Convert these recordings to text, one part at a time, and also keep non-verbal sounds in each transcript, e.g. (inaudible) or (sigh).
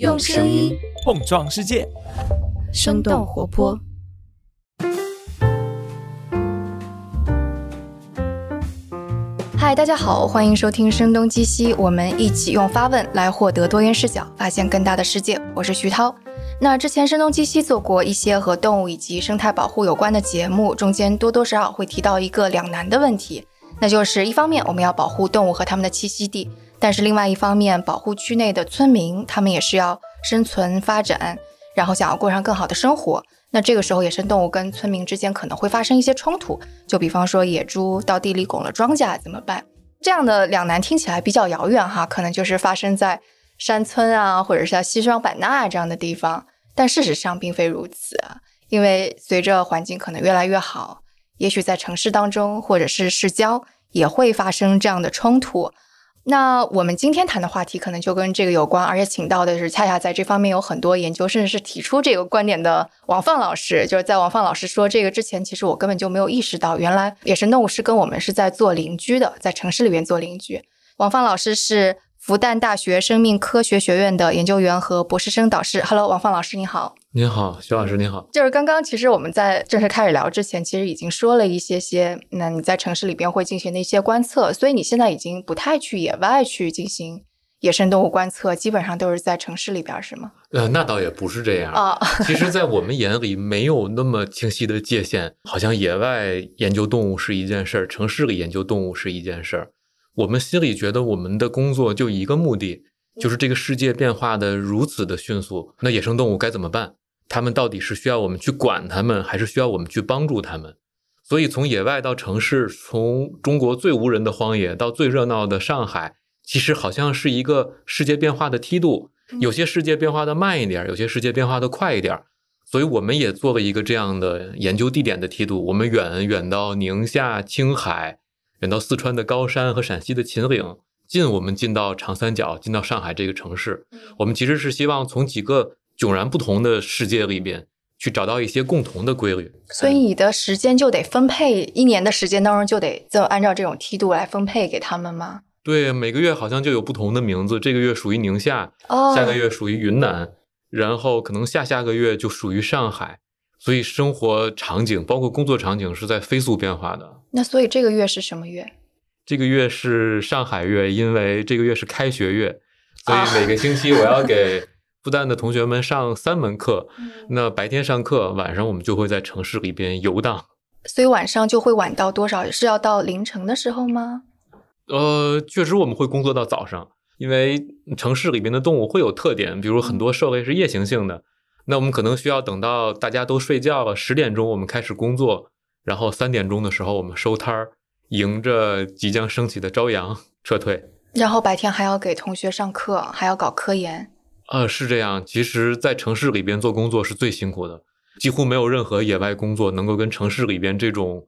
用声音碰撞世界，生动活泼。嗨，大家好，欢迎收听《声东击西》，我们一起用发问来获得多元视角，发现更大的世界。我是徐涛。那之前《声东击西》做过一些和动物以及生态保护有关的节目，中间多多少少会提到一个两难的问题，那就是一方面我们要保护动物和它们的栖息地，但是另外一方面，保护区内的村民他们也是要生存发展，然后想要过上更好的生活。那这个时候，野生动物跟村民之间可能会发生一些冲突，就比方说野猪到地里拱了庄稼怎么办？这样的两难听起来比较遥远哈，可能就是发生在山村啊，或者是西双版纳这样的地方。但事实上并非如此，因为随着环境可能越来越好，也许在城市当中或者是市郊也会发生这样的冲突。那我们今天谈的话题可能就跟这个有关，而且请到的是恰恰在这方面有很多研究，甚至是提出这个观点的王放老师。就是在王放老师说这个之前，其实我根本就没有意识到，原来野生动物是跟我们是在做邻居的，在城市里面做邻居。王放老师是。复旦大学生命科学学院的研究员和博士生导师，Hello，王放老师，你好。您好，徐老师，您好。就是刚刚，其实我们在正式开始聊之前，其实已经说了一些些。那你在城市里边会进行的一些观测，所以你现在已经不太去野外去进行野生动物观测，基本上都是在城市里边，是吗？呃，那倒也不是这样啊。其实，在我们眼里，没有那么清晰的界限，好像野外研究动物是一件事儿，城市里研究动物是一件事儿。我们心里觉得，我们的工作就一个目的。就是这个世界变化的如此的迅速，那野生动物该怎么办？他们到底是需要我们去管他们，还是需要我们去帮助他们？所以从野外到城市，从中国最无人的荒野到最热闹的上海，其实好像是一个世界变化的梯度。有些世界变化的慢一点，有些世界变化的快一点。所以我们也做了一个这样的研究地点的梯度，我们远远到宁夏、青海，远到四川的高山和陕西的秦岭。进我们进到长三角，进到上海这个城市，我们其实是希望从几个迥然不同的世界里边去找到一些共同的规律。所以你的时间就得分配，一年的时间当中就得就按照这种梯度来分配给他们吗？对，每个月好像就有不同的名字，这个月属于宁夏，下个月属于云南，然后可能下下个月就属于上海。所以生活场景包括工作场景是在飞速变化的。那所以这个月是什么月？这个月是上海月，因为这个月是开学月，所以每个星期我要给复旦的同学们上三门课。那白天上课，晚上我们就会在城市里边游荡。所以晚上就会晚到多少？是要到凌晨的时候吗？呃，确实我们会工作到早上，因为城市里边的动物会有特点，比如很多兽类是夜行性的，那我们可能需要等到大家都睡觉了，十点钟我们开始工作，然后三点钟的时候我们收摊儿。迎着即将升起的朝阳撤退，然后白天还要给同学上课，还要搞科研。呃，是这样。其实，在城市里边做工作是最辛苦的，几乎没有任何野外工作能够跟城市里边这种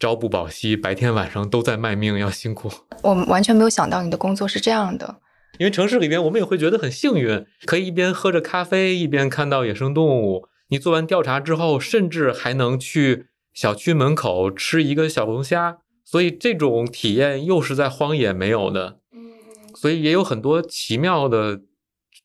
朝不保夕，白天晚上都在卖命要辛苦。我们完全没有想到你的工作是这样的，因为城市里边我们也会觉得很幸运，可以一边喝着咖啡，一边看到野生动物。你做完调查之后，甚至还能去小区门口吃一个小龙虾。所以这种体验又是在荒野没有的，嗯，所以也有很多奇妙的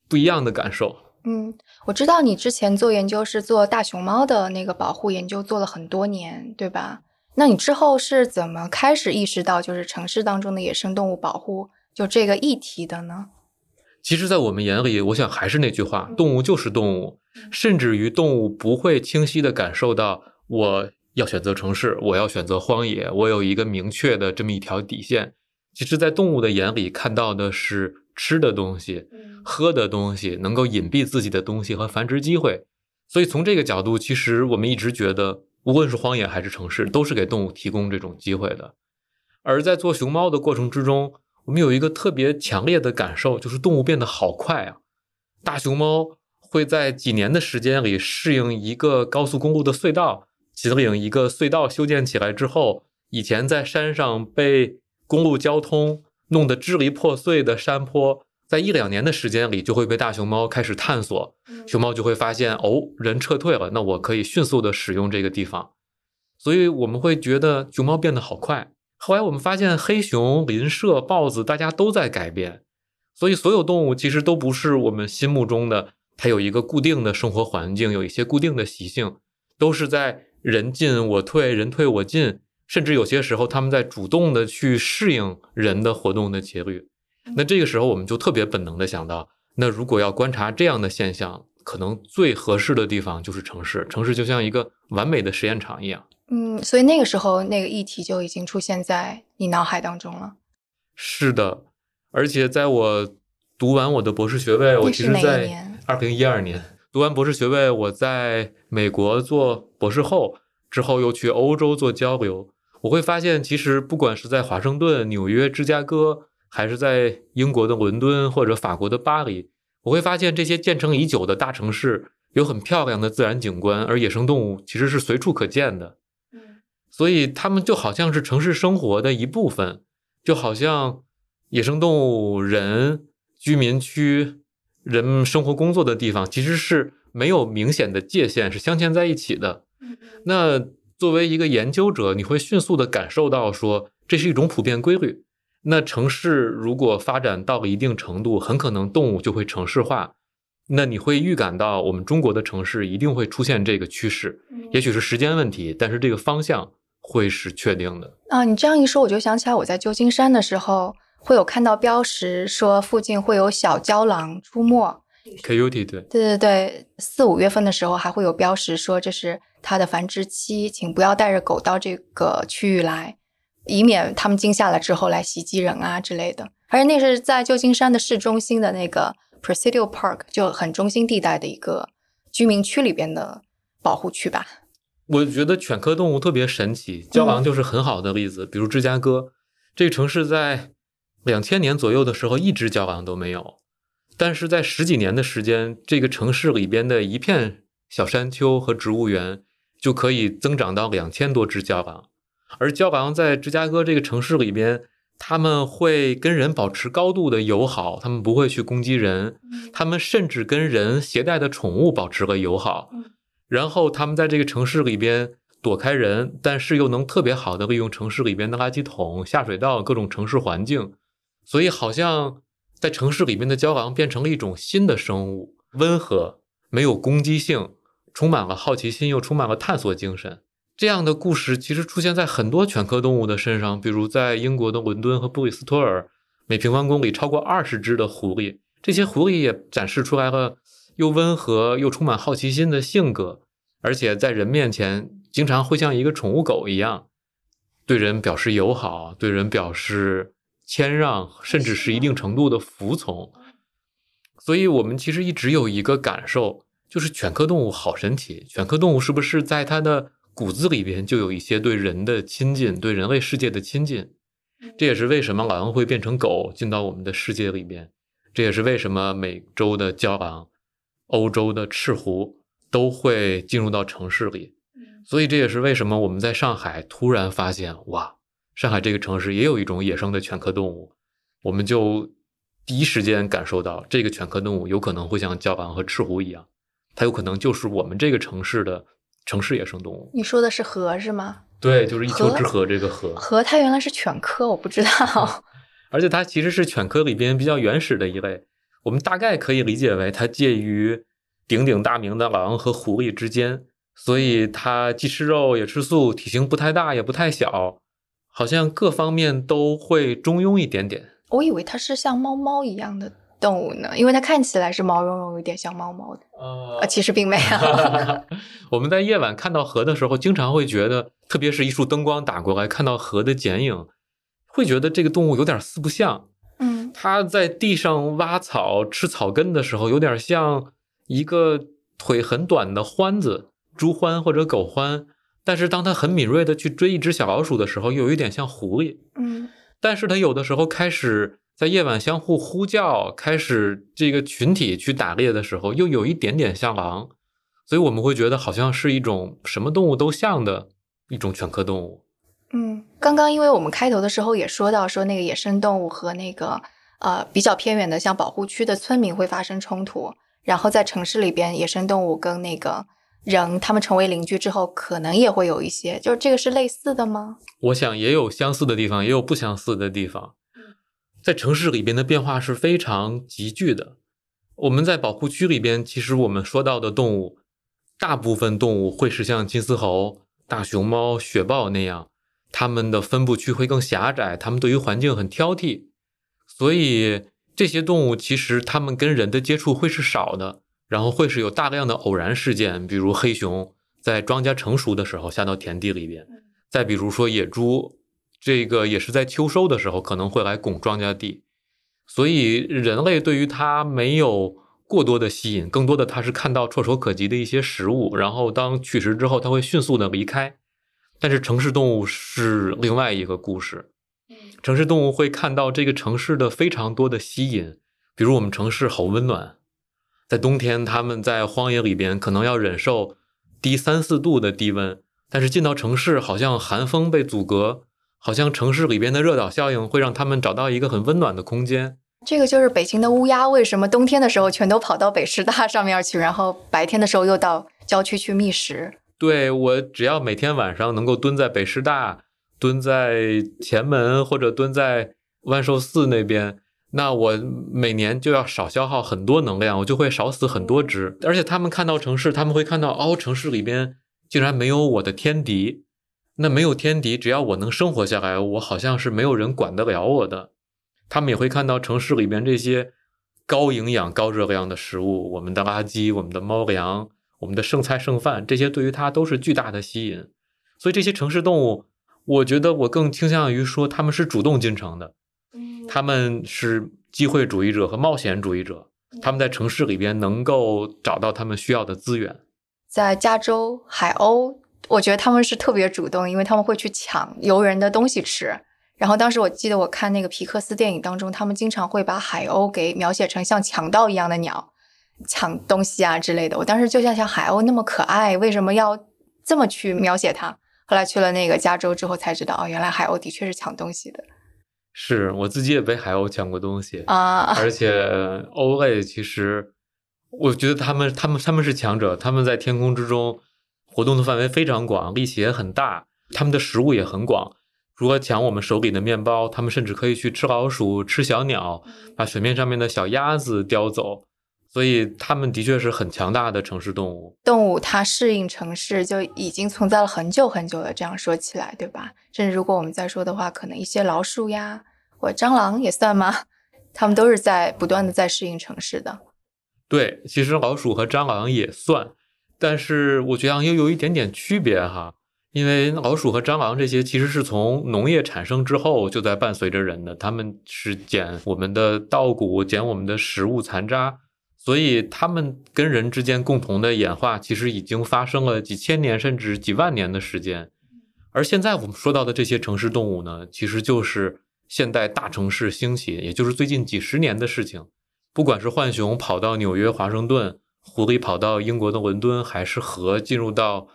不一样的感受。嗯，我知道你之前做研究是做大熊猫的那个保护研究，做了很多年，对吧？那你之后是怎么开始意识到就是城市当中的野生动物保护就这个议题的呢？其实，在我们眼里，我想还是那句话，动物就是动物，甚至于动物不会清晰的感受到我。要选择城市，我要选择荒野，我有一个明确的这么一条底线。其实，在动物的眼里，看到的是吃的东西、喝的东西，能够隐蔽自己的东西和繁殖机会。所以，从这个角度，其实我们一直觉得，无论是荒野还是城市，都是给动物提供这种机会的。而在做熊猫的过程之中，我们有一个特别强烈的感受，就是动物变得好快啊！大熊猫会在几年的时间里适应一个高速公路的隧道。秦岭一个隧道修建起来之后，以前在山上被公路交通弄得支离破碎的山坡，在一两年的时间里就会被大熊猫开始探索。熊猫就会发现，哦，人撤退了，那我可以迅速的使用这个地方。所以我们会觉得熊猫变得好快。后来我们发现，黑熊、林麝、豹子大家都在改变。所以所有动物其实都不是我们心目中的，它有一个固定的生活环境，有一些固定的习性，都是在人进我退，人退我进，甚至有些时候他们在主动的去适应人的活动的节律。那这个时候我们就特别本能的想到，那如果要观察这样的现象，可能最合适的地方就是城市，城市就像一个完美的实验场一样。嗯，所以那个时候那个议题就已经出现在你脑海当中了。是的，而且在我读完我的博士学位，我其实在二零一二年读完博士学位，我在美国做博士后之后，又去欧洲做交流。我会发现，其实不管是在华盛顿、纽约、芝加哥，还是在英国的伦敦或者法国的巴黎，我会发现这些建成已久的大城市有很漂亮的自然景观，而野生动物其实是随处可见的。所以他们就好像是城市生活的一部分，就好像野生动物、人、居民区、人们生活工作的地方，其实是没有明显的界限，是镶嵌在一起的。那作为一个研究者，你会迅速的感受到说，这是一种普遍规律。那城市如果发展到了一定程度，很可能动物就会城市化。那你会预感到，我们中国的城市一定会出现这个趋势，也许是时间问题，但是这个方向。会是确定的啊！你这样一说，我就想起来我在旧金山的时候，会有看到标识说附近会有小郊狼出没。Coyote 对对对对，四五月份的时候还会有标识说这是它的繁殖期，请不要带着狗到这个区域来，以免它们惊吓了之后来袭击人啊之类的。而且那是在旧金山的市中心的那个 Presidio Park，就很中心地带的一个居民区里边的保护区吧。我觉得犬科动物特别神奇，郊狼就是很好的例子。比如芝加哥这个城市，在两千年左右的时候，一只郊狼都没有。但是在十几年的时间，这个城市里边的一片小山丘和植物园就可以增长到两千多只郊狼。而郊狼在芝加哥这个城市里边，他们会跟人保持高度的友好，他们不会去攻击人，他们甚至跟人携带的宠物保持了友好。然后他们在这个城市里边躲开人，但是又能特别好的利用城市里边的垃圾桶、下水道、各种城市环境，所以好像在城市里面的郊狼变成了一种新的生物，温和，没有攻击性，充满了好奇心，又充满了探索精神。这样的故事其实出现在很多犬科动物的身上，比如在英国的伦敦和布里斯托尔，每平方公里超过二十只的狐狸，这些狐狸也展示出来了。又温和又充满好奇心的性格，而且在人面前经常会像一个宠物狗一样，对人表示友好，对人表示谦让，甚至是一定程度的服从。所以，我们其实一直有一个感受，就是犬科动物好神奇。犬科动物是不是在它的骨子里边就有一些对人的亲近，对人类世界的亲近？这也是为什么狼会变成狗进到我们的世界里边。这也是为什么美洲的郊狼。欧洲的赤狐都会进入到城市里，所以这也是为什么我们在上海突然发现，哇，上海这个城市也有一种野生的犬科动物，我们就第一时间感受到这个犬科动物有可能会像郊狼和赤狐一样，它有可能就是我们这个城市的城市野生动物。你说的是河是吗？对，就是一丘之貉这个河。河它原来是犬科，我不知道。(laughs) 而且它其实是犬科里边比较原始的一类。我们大概可以理解为，它介于鼎鼎大名的狼和狐狸之间，所以它既吃肉也吃素，体型不太大也不太小，好像各方面都会中庸一点点。我以为它是像猫猫一样的动物呢，因为它看起来是毛茸茸，有点像猫猫的。呃，其实并没有。(laughs) 我们在夜晚看到河的时候，经常会觉得，特别是一束灯光打过来，看到河的剪影，会觉得这个动物有点四不像。嗯，它在地上挖草、吃草根的时候，有点像一个腿很短的獾子，猪獾或者狗獾。但是，当它很敏锐的去追一只小老鼠的时候，又有一点像狐狸。嗯，但是它有的时候开始在夜晚相互呼叫，开始这个群体去打猎的时候，又有一点点像狼。所以我们会觉得好像是一种什么动物都像的一种犬科动物。嗯，刚刚因为我们开头的时候也说到，说那个野生动物和那个呃比较偏远的像保护区的村民会发生冲突，然后在城市里边，野生动物跟那个人他们成为邻居之后，可能也会有一些，就是这个是类似的吗？我想也有相似的地方，也有不相似的地方。在城市里边的变化是非常急剧的。我们在保护区里边，其实我们说到的动物，大部分动物会是像金丝猴、大熊猫、雪豹那样，它们的分布区会更狭窄，它们对于环境很挑剔，所以这些动物其实它们跟人的接触会是少的，然后会是有大量的偶然事件，比如黑熊在庄稼成熟的时候下到田地里边，再比如说野猪，这个也是在秋收的时候可能会来拱庄稼地。所以人类对于它没有过多的吸引，更多的它是看到触手可及的一些食物，然后当取食之后，它会迅速的离开。但是城市动物是另外一个故事，城市动物会看到这个城市的非常多的吸引，比如我们城市好温暖，在冬天他们在荒野里边可能要忍受低三四度的低温，但是进到城市好像寒风被阻隔。好像城市里边的热岛效应会让他们找到一个很温暖的空间。这个就是北京的乌鸦为什么冬天的时候全都跑到北师大上面去，然后白天的时候又到郊区去觅食。对我，只要每天晚上能够蹲在北师大、蹲在前门或者蹲在万寿寺那边，那我每年就要少消耗很多能量，我就会少死很多只。而且他们看到城市，他们会看到哦，城市里边竟然没有我的天敌。那没有天敌，只要我能生活下来，我好像是没有人管得了我的。他们也会看到城市里边这些高营养、高热量的食物，我们的垃圾、我们的猫粮、我们的剩菜剩饭，这些对于它都是巨大的吸引。所以这些城市动物，我觉得我更倾向于说他们是主动进城的，他们是机会主义者和冒险主义者，他们在城市里边能够找到他们需要的资源。在加州海鸥。我觉得他们是特别主动，因为他们会去抢游人的东西吃。然后当时我记得我看那个皮克斯电影当中，他们经常会把海鸥给描写成像强盗一样的鸟，抢东西啊之类的。我当时就像想，海鸥那么可爱，为什么要这么去描写它？后来去了那个加州之后才知道，哦，原来海鸥的确是抢东西的。是我自己也被海鸥抢过东西啊，而且鸥类其实，我觉得他们他们他们是强者，他们在天空之中。活动的范围非常广，力气也很大，他们的食物也很广。如果抢我们手里的面包，他们甚至可以去吃老鼠、吃小鸟，把水面上面的小鸭子叼走。所以，它们的确是很强大的城市动物。动物它适应城市就已经存在了很久很久了。这样说起来，对吧？甚至如果我们再说的话，可能一些老鼠呀，或蟑螂也算吗？(laughs) 它们都是在不断的在适应城市的。对，其实老鼠和蟑螂也算。但是我觉得又有一点点区别哈，因为老鼠和蟑螂这些其实是从农业产生之后就在伴随着人的，他们是捡我们的稻谷，捡我们的食物残渣，所以他们跟人之间共同的演化其实已经发生了几千年甚至几万年的时间。而现在我们说到的这些城市动物呢，其实就是现代大城市兴起，也就是最近几十年的事情。不管是浣熊跑到纽约、华盛顿。狐狸跑到英国的伦敦，还是河进入到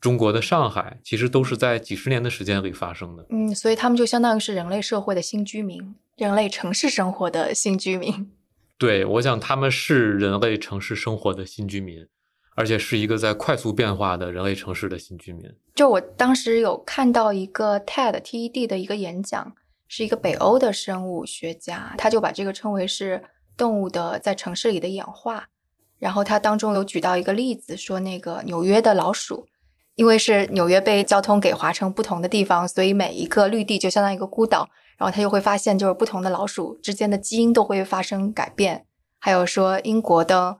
中国的上海，其实都是在几十年的时间里发生的。嗯，所以他们就相当于是人类社会的新居民，人类城市生活的新居民。对，我想他们是人类城市生活的新居民，而且是一个在快速变化的人类城市的新居民。就我当时有看到一个 TED TED 的一个演讲，是一个北欧的生物学家，他就把这个称为是动物的在城市里的演化。然后他当中有举到一个例子，说那个纽约的老鼠，因为是纽约被交通给划成不同的地方，所以每一个绿地就相当于一个孤岛。然后他就会发现，就是不同的老鼠之间的基因都会发生改变。还有说英国的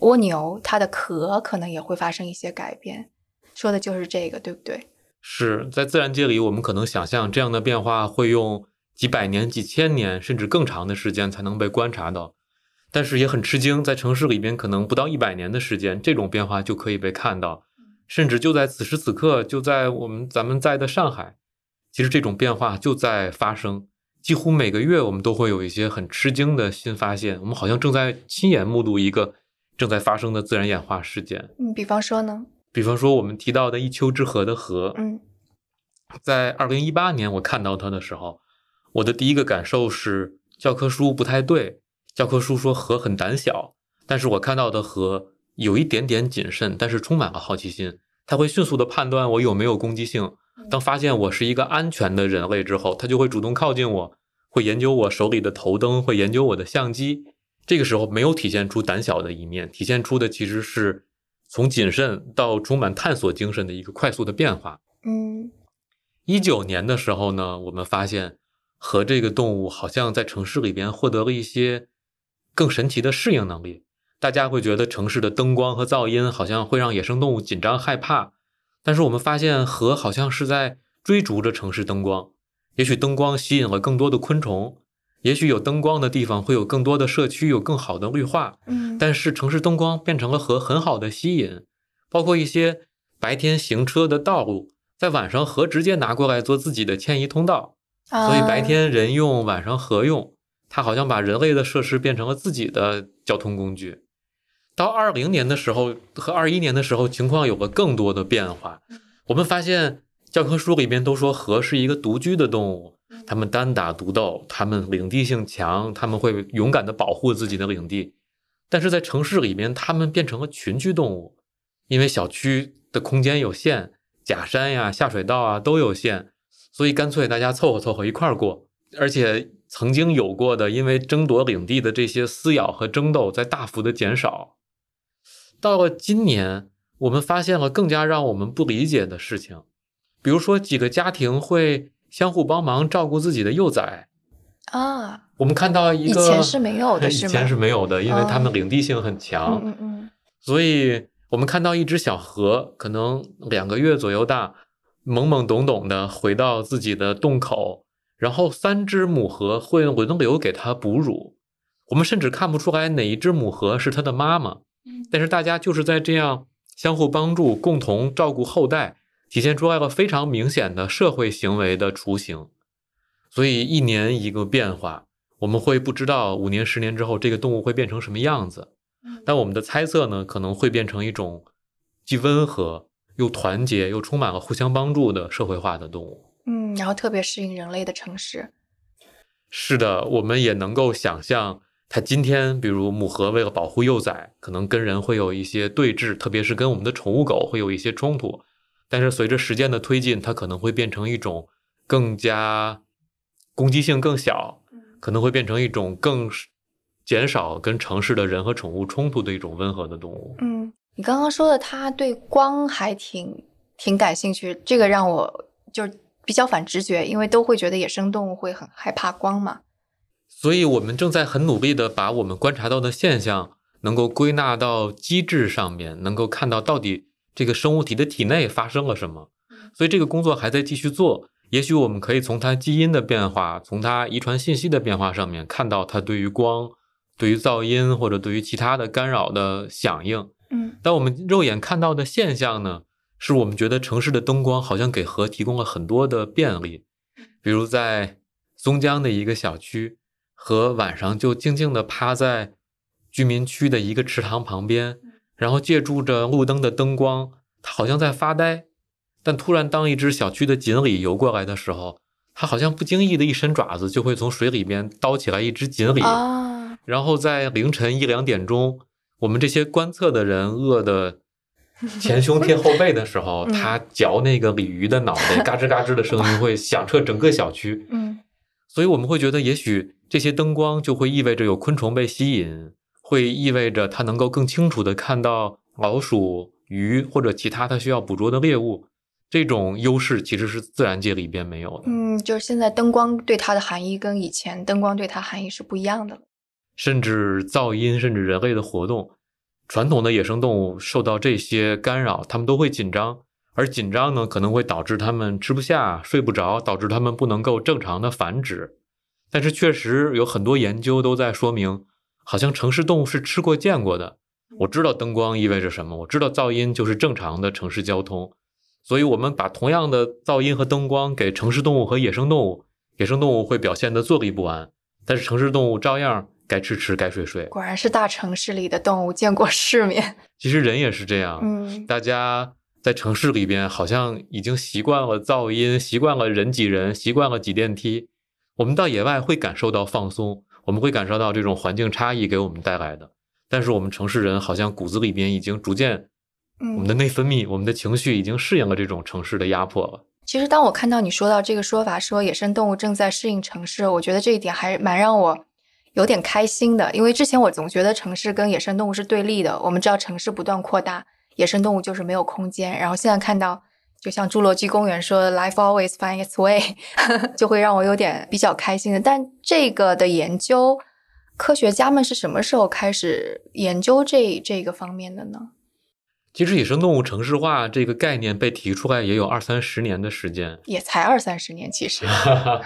蜗牛，它的壳可能也会发生一些改变。说的就是这个，对不对？是在自然界里，我们可能想象这样的变化会用几百年、几千年，甚至更长的时间才能被观察到。但是也很吃惊，在城市里边，可能不到一百年的时间，这种变化就可以被看到，甚至就在此时此刻，就在我们咱们在的上海，其实这种变化就在发生。几乎每个月，我们都会有一些很吃惊的新发现，我们好像正在亲眼目睹一个正在发生的自然演化事件。嗯，比方说呢？比方说我们提到的一丘之貉的貉，嗯，在二零一八年我看到它的时候，我的第一个感受是教科书不太对。教科书说河很胆小，但是我看到的河有一点点谨慎，但是充满了好奇心。它会迅速的判断我有没有攻击性。当发现我是一个安全的人类之后，它就会主动靠近我，会研究我手里的头灯，会研究我的相机。这个时候没有体现出胆小的一面，体现出的其实是从谨慎到充满探索精神的一个快速的变化。嗯一九年的时候呢，我们发现和这个动物好像在城市里边获得了一些更神奇的适应能力。大家会觉得城市的灯光和噪音好像会让野生动物紧张害怕，但是我们发现河好像是在追逐着城市灯光。也许灯光吸引了更多的昆虫，也许有灯光的地方会有更多的社区，有更好的绿化。嗯，但是城市灯光变成了河很好的吸引，包括一些白天行车的道路，在晚上河直接拿过来做自己的迁移通道，所以白啊天人用，晚上河用，它好像把人类的设施变成了自己的交通工具。到二零年的时候和二一年的时候，情况有了更多的变化。我们发现教科书里边都说河是一个独居的动物，它们单打独斗，它们领地性强，它们会勇敢地保护自己的领地。但是在城市里面，它们变成了群居动物，因为小区的空间有限，假山呀、下水道啊都有限，所以干脆大家凑合凑合一块儿过。而且曾经有过的因为争夺领地的这些撕咬和争斗，在大幅的减少。到了今年，我们发现了更加让我们不理解的事情，比如说几个家庭会相互帮忙照顾自己的幼崽。啊，我们看到一个以前是没有的以前是没有的，因为他们哦领地性很强。嗯嗯嗯，所以我们看到一只小河，可能两个月左右大，懵懵懂懂的回到自己的洞口，然后三只母河会轮流给它哺乳。我们甚至看不出来哪一只母河是它的妈妈，但是大家就是在这样相互帮助、共同照顾后代，体现出来了非常明显的社会行为的雏形。所以一年一个变化，我们会不知道五年、十年之后这个动物会变成什么样子。但我们的猜测呢，可能会变成一种既温和又团结又充满了互相帮助的社会化的动物。嗯，然后特别适应人类的城市。是的，我们也能够想象，它今天比如母河为了保护幼崽，可能跟人会有一些对峙，特别是跟我们的宠物狗会有一些冲突。但是随着时间的推进，它可能会变成一种更加攻击性更小，可能会变成一种更减少跟城市的人和宠物冲突的一种温和的动物。嗯，你刚刚说的它对光还挺挺感兴趣，这个让我就是比较反直觉，因为都会觉得野生动物会很害怕光嘛。所以我们正在很努力的把我们观察到的现象能够归纳到机制上面，能够看到到底这个生物体的体内发生了什么。所以这个工作还在继续做。也许我们可以从它基因的变化，从它遗传信息的变化上面看到它对于光、对于噪音或者对于其他的干扰的响应。嗯但我们肉眼看到的现象呢，是我们觉得城市的灯光好像给河提供了很多的便利，比如在松江的一个小区，河晚上就静静的趴在居民区的一个池塘旁边，然后借助着路灯的灯光，它好像在发呆。但突然，当一只小区的锦鲤游过来的时候，它好像不经意的一伸爪子，就会从水里边叨起来一只锦鲤。啊，然后在凌晨一两点钟，我们这些观测的人饿的前胸贴后背的时候，(laughs) 嗯它嚼那个鲤鱼的脑袋，嘎吱嘎吱的声音 (laughs) 会响彻整个小区。嗯所以我们会觉得，也许这些灯光就会意味着有昆虫被吸引，会意味着它能够更清楚地看到老鼠、鱼或者其他它需要捕捉的猎物。这种优势其实是自然界里边没有的。嗯，就是现在灯光对它的含义跟以前灯光对它含义是不一样的了。甚至噪音，甚至人类的活动，传统的野生动物受到这些干扰，它们都会紧张，而紧张呢，可能会导致它们吃不下、睡不着，导致它们不能够正常的繁殖。但是确实有很多研究都在说明，好像城市动物是吃过见过的。我知道灯光意味着什么，我知道噪音就是正常的城市交通，所以我们把同样的噪音和灯光给城市动物和野生动物，野生动物会表现得坐立不安，但是城市动物照样该吃吃，该睡睡。果然是大城市里的动物见过世面。其实人也是这样，嗯大家在城市里边好像已经习惯了噪音，习惯了人挤人，习惯了挤电梯。我们到野外会感受到放松，我们会感受到这种环境差异给我们带来的。但是我们城市人好像骨子里边已经逐渐，我们的嗯，内分泌、我们的情绪已经适应了这种城市的压迫了。其实当我看到你说到这个说法，说野生动物正在适应城市，我觉得这一点还蛮让我有点开心的，因为之前我总觉得城市跟野生动物是对立的。我们知道城市不断扩大，野生动物就是没有空间。然后现在看到，就像侏罗纪公园说 “Life always finds its way”，(laughs) (laughs) 就会让我有点比较开心的。但这个的研究，科学家们是什么时候开始研究这这个方面的呢？其实，野生动物城市化这个概念被提出来也有二三十年的时间，也才二三十年，其实。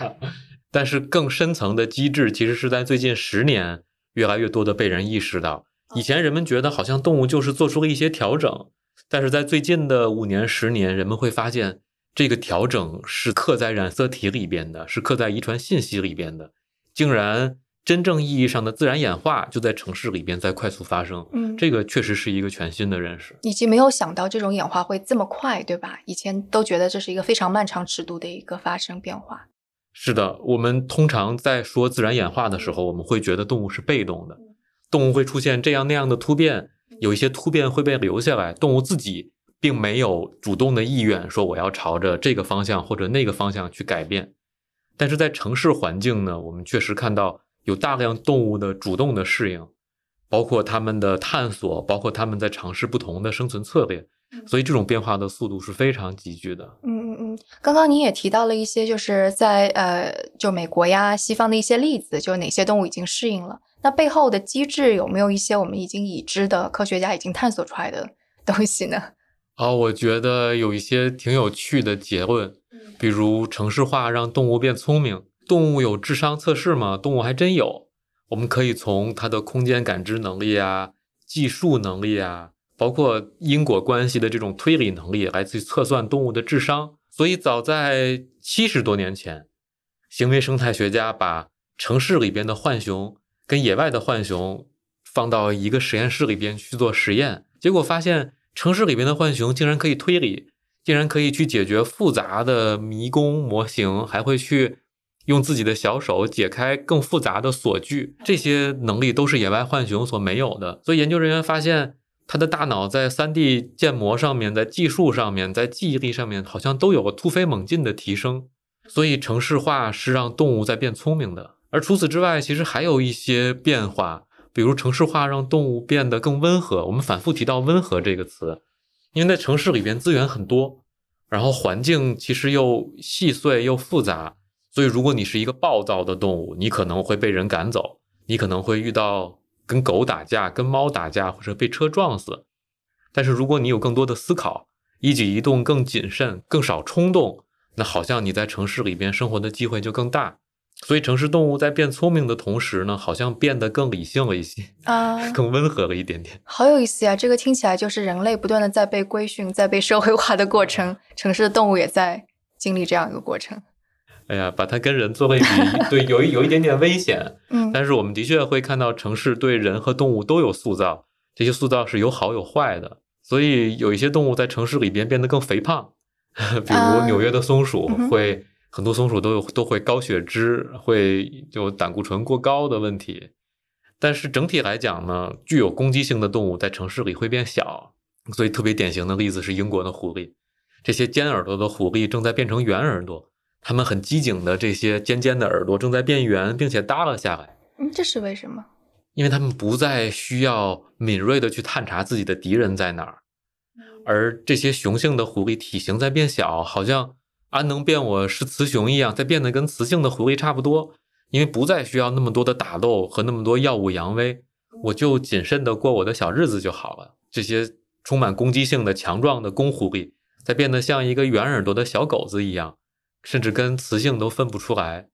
(laughs) 但是，更深层的机制其实是在最近十年，越来越多的被人意识到。以前人们觉得好像动物就是做出了一些调整，但是在最近的五年、十年，人们会发现这个调整是刻在染色体里边的，是刻在遗传信息里边的，竟然。真正意义上的自然演化就在城市里边在快速发生，嗯，这个确实是一个全新的认识，以及没有想到这种演化会这么快，对吧？以前都觉得这是一个非常漫长尺度的一个发生变化。是的，我们通常在说自然演化的时候，我们会觉得动物是被动的，动物会出现这样那样的突变，有一些突变会被留下来，动物自己并没有主动的意愿说我要朝着这个方向或者那个方向去改变。但是在城市环境呢，我们确实看到。有大量动物的主动的适应，包括它们的探索，包括它们在尝试不同的生存策略，所以这种变化的速度是非常急剧的。嗯嗯嗯，刚刚你也提到了一些，就是在呃，就美国呀、西方的一些例子，就哪些动物已经适应了？那背后的机制有没有一些我们已经已知的科学家已经探索出来的 (laughs) 东西呢？啊，我觉得有一些挺有趣的结论，比如城市化让动物变聪明。动物有智商测试吗？动物还真有。我们可以从它的空间感知能力啊、计数能力啊，包括因果关系的这种推理能力来去测算动物的智商。所以，早在七十多年前，行为生态学家把城市里边的浣熊跟野外的浣熊放到一个实验室里边去做实验，结果发现城市里边的浣熊竟然可以推理，竟然可以去解决复杂的迷宫模型，还会去。用自己的小手解开更复杂的锁具，这些能力都是野外浣熊所没有的。所以研究人员发现，它的大脑在 3D 建模上面、在技术上面、在记忆力上面，好像都有个突飞猛进的提升。所以城市化是让动物在变聪明的。而除此之外，其实还有一些变化，比如城市化让动物变得更温和。我们反复提到“温和”这个词，因为在城市里边资源很多，然后环境其实又细碎又复杂。所以，如果你是一个暴躁的动物，你可能会被人赶走，你可能会遇到跟狗打架、跟猫打架，或者被车撞死。但是，如果你有更多的思考，一举一动更谨慎、更少冲动，那好像你在城市里边生活的机会就更大。所以，城市动物在变聪明的同时呢，好像变得更理性了一些啊，(laughs) 更温和了一点点。好有意思呀！这个听起来就是人类不断的在被规训、在被社会化的过程，城市的动物也在经历这样一个过程。哎呀，把它跟人做类比，对，(laughs) 有一有一点点危险。嗯，但是我们的确会看到城市对人和动物都有塑造，这些塑造是有好有坏的。所以有一些动物在城市里边变得更肥胖，(laughs) 比如纽约的松鼠会，很多松鼠都有都会高血脂，会就胆固醇过高的问题。但是整体来讲呢，具有攻击性的动物在城市里会变小。所以特别典型的例子是英国的狐狸，这些尖耳朵的狐狸正在变成圆耳朵。它们很机警的这些尖尖的耳朵正在变圆，并且耷拉下来。嗯，这是为什么？因为它们不再需要敏锐的去探查自己的敌人在哪儿，而这些雄性的狐狸体型在变小，好像安能辨我是雌雄一样，在变得跟雌性的狐狸差不多。因为不再需要那么多的打斗和那么多耀武扬威，我就谨慎的过我的小日子就好了。这些充满攻击性的强壮的公狐狸，在变得像一个圆耳朵的小狗子一样。甚至跟雌性都分不出来，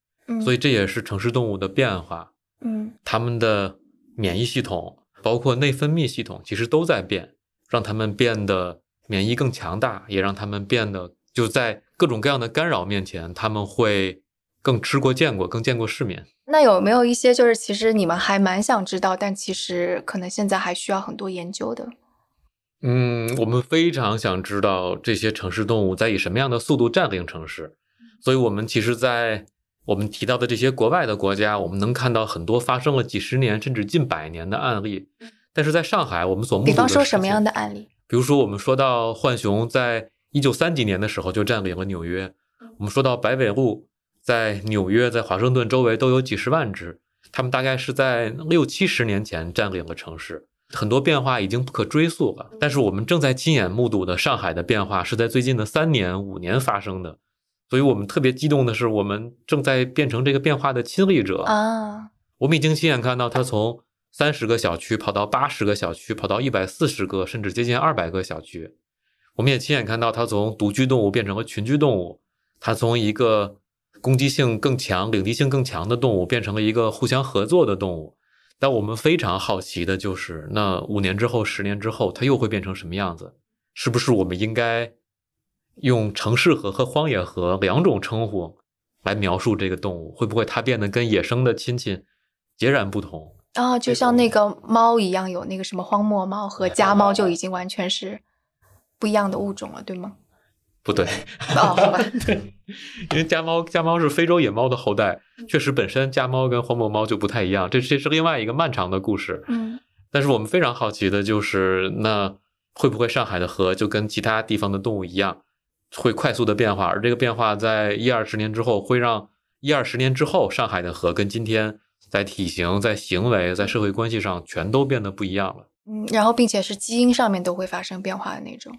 所以这也是城市动物的变化。嗯，它们的免疫系统，包括内分泌系统，其实都在变，让它们变得免疫更强大，也让它们变得就在各种各样的干扰面前，他们会更吃过见过，更见过世面。那有没有一些就是其实你们还蛮想知道，但其实可能现在还需要很多研究的？嗯，我们非常想知道这些城市动物在以什么样的速度占领城市。所以，我们其实，在我们提到的这些国外的国家，我们能看到很多发生了几十年甚至近百年的案例。但是，在上海，我们所目比方说什么样的案例？比如说，我们说到浣熊在一九三几年的时候就占领了纽约。我们说到白尾鹿，在纽约、在华盛顿周围都有几十万只，它们大概是在六七十年前占领了城市。很多变化已经不可追溯了，但是我们正在亲眼目睹的上海的变化是在最近的三年、五年发生的，所以我们特别激动的是，我们正在变成这个变化的亲历者啊！我们已经亲眼看到它从三十个小区跑到八十个小区，跑到一百四十个，甚至接近二百个小区。我们也亲眼看到它从独居动物变成了群居动物，它从一个攻击性更强、领地性更强的动物变成了一个互相合作的动物。但我们非常好奇的就是，那五年之后、十年之后，它又会变成什么样子？是不是我们应该用城市河和荒野河两种称呼来描述这个动物？会不会它变得跟野生的亲戚截然不同？啊，就像那个猫一样，有那个什么荒漠猫和家猫，就已经完全是不一样的物种了，对吗？不对，哦，好吧，(laughs) 对，因为家猫家猫是非洲野猫的后代，确实本身家猫跟荒漠猫就不太一样，这这是另外一个漫长的故事。嗯，但是我们非常好奇的就是，那会不会上海的河就跟其他地方的动物一样，会快速的变化？而这个变化在一二十年之后，会让一二十年之后上海的河跟今天在体型、在行为、在社会关系上全都变得不一样了。嗯，然后并且是基因上面都会发生变化的那种。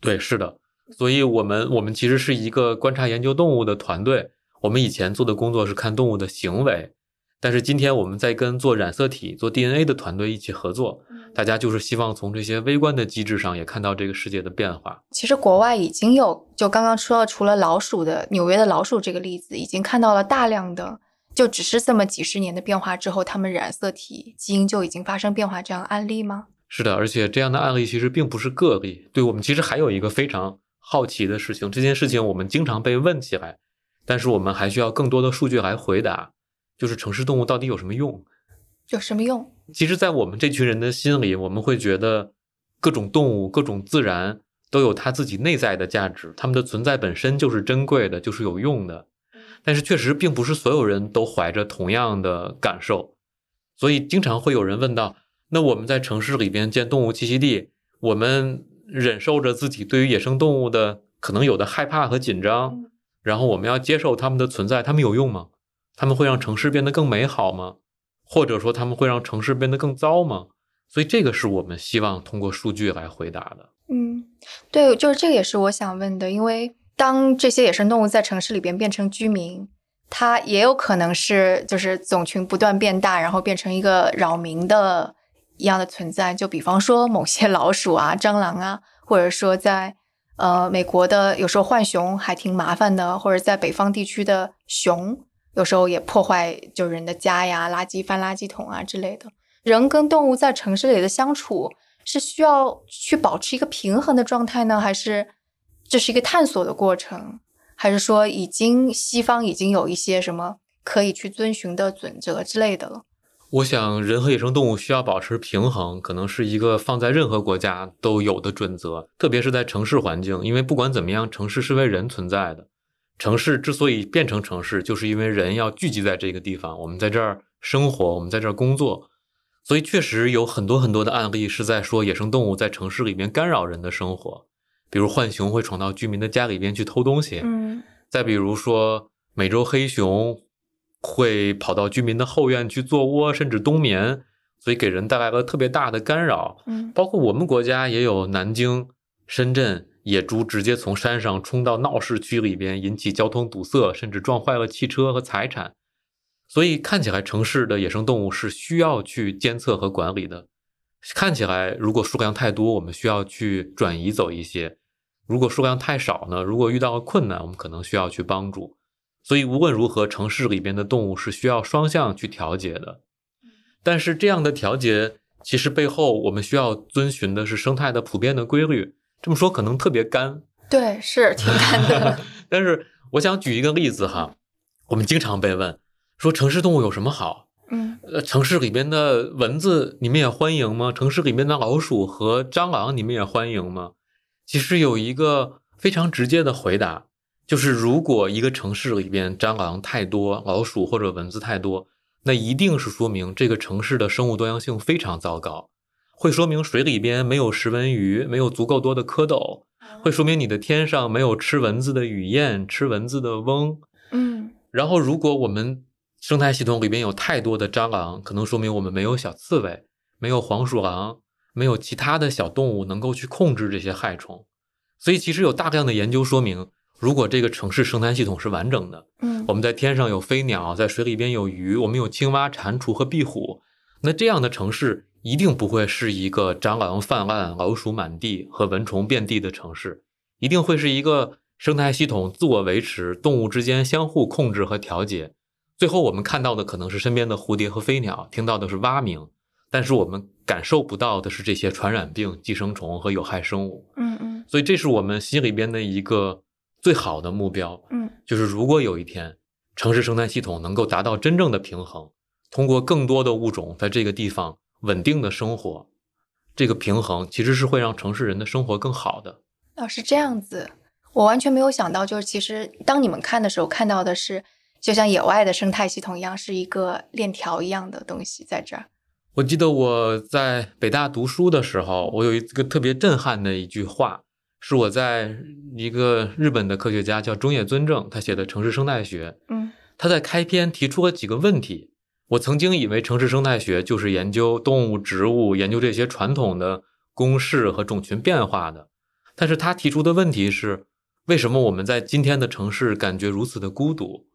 对，是的。所以，我们我们其实是一个观察研究动物的团队。我们以前做的工作是看动物的行为，但是今天我们在跟做染色体、做 DNA 的团队一起合作。大家就是希望从这些微观的机制上也看到这个世界的变化。其实国外已经有，就刚刚说，除了老鼠的纽约的老鼠这个例子，已经看到了大量的，就只是这么几十年的变化之后，它们染色体基因就已经发生变化这样案例吗？是的，而且这样的案例其实并不是个例。对我们其实还有一个非常。好奇的事情，这件事情我们经常被问起来，但是我们还需要更多的数据来回答。就是城市动物到底有什么用？有什么用？其实，在我们这群人的心里，我们会觉得各种动物、各种自然都有它自己内在的价值，它们的存在本身就是珍贵的，就是有用的。但是，确实并不是所有人都怀着同样的感受，所以经常会有人问到：那我们在城市里边建动物栖息地，我们？忍受着自己对于野生动物的可能有的害怕和紧张，然后我们要接受它们的存在，它们有用吗？它们会让城市变得更美好吗？或者说它们会让城市变得更糟吗？所以这个是我们希望通过数据来回答的。嗯，对，就是这个也是我想问的，因为当这些野生动物在城市里边变成居民，它也有可能是就是种群不断变大，然后变成一个扰民的。一样的存在，就比方说某些老鼠啊、蟑螂啊，或者说在呃美国的有时候浣熊还挺麻烦的，或者在北方地区的熊有时候也破坏就人的家呀、垃圾翻垃圾桶啊之类的。人跟动物在城市里的相处是需要去保持一个平衡的状态呢，还是这是一个探索的过程？还是说已经西方已经有一些什么可以去遵循的准则之类的了？我想，人和野生动物需要保持平衡，可能是一个放在任何国家都有的准则，特别是在城市环境，因为不管怎么样，城市是为人存在的。城市之所以变成城市，就是因为人要聚集在这个地方，我们在这儿生活，我们在这儿工作，所以确实有很多很多的案例是在说野生动物在城市里面干扰人的生活，比如浣熊会闯到居民的家里边去偷东西，嗯，再比如说美洲黑熊。会跑到居民的后院去做窝，甚至冬眠，所以给人带来了特别大的干扰。嗯，包括我们国家也有南京、深圳野猪直接从山上冲到闹市区里边，引起交通堵塞，甚至撞坏了汽车和财产。所以看起来城市的野生动物是需要去监测和管理的。看起来如果数量太多，我们需要去转移走一些；如果数量太少呢？如果遇到了困难，我们可能需要去帮助。所以无论如何，城市里边的动物是需要双向去调节的。但是这样的调节，其实背后我们需要遵循的是生态的普遍的规律。这么说可能特别干，对，是挺干的。(laughs) 但是我想举一个例子哈，我们经常被问说城市动物有什么好？嗯，呃，城市里边的蚊子你们也欢迎吗？城市里面的老鼠和蟑螂你们也欢迎吗？其实有一个非常直接的回答。就是如果一个城市里边蟑螂太多、老鼠或者蚊子太多，那一定是说明这个城市的生物多样性非常糟糕，会说明水里边没有食蚊鱼，没有足够多的蝌蚪，会说明你的天上没有吃蚊子的雨燕，吃蚊子的翁。嗯然后，如果我们生态系统里边有太多的蟑螂，可能说明我们没有小刺猬，没有黄鼠狼，没有其他的小动物能够去控制这些害虫。所以，其实有大量的研究说明，如果这个城市生态系统是完整的，嗯我们在天上有飞鸟，在水里边有鱼，我们有青蛙、蟾蜍和壁虎，那这样的城市一定不会是一个蟑螂泛滥、老鼠满地和蚊虫遍地的城市，一定会是一个生态系统自我维持、动物之间相互控制和调节。最后我们看到的可能是身边的蝴蝶和飞鸟，听到的是蛙鸣，但是我们感受不到的是这些传染病、寄生虫和有害生物。嗯嗯所以这是我们心里边的一个最好的目标。嗯就是如果有一天城市生态系统能够达到真正的平衡，通过更多的物种在这个地方稳定的生活，这个平衡其实是会让城市人的生活更好的。哦，是这样子，我完全没有想到，就是其实当你们看的时候，看到的是就像野外的生态系统一样，是一个链条一样的东西在这儿。我记得我在北大读书的时候，我有一个特别震撼的一句话，是我在一个日本的科学家叫中野尊正他写的《城市生态学》，嗯他在开篇提出了几个问题。我曾经以为城市生态学就是研究动物、植物，研究这些传统的公式和种群变化的。但是他提出的问题是：为什么我们在今天的城市感觉如此的孤独？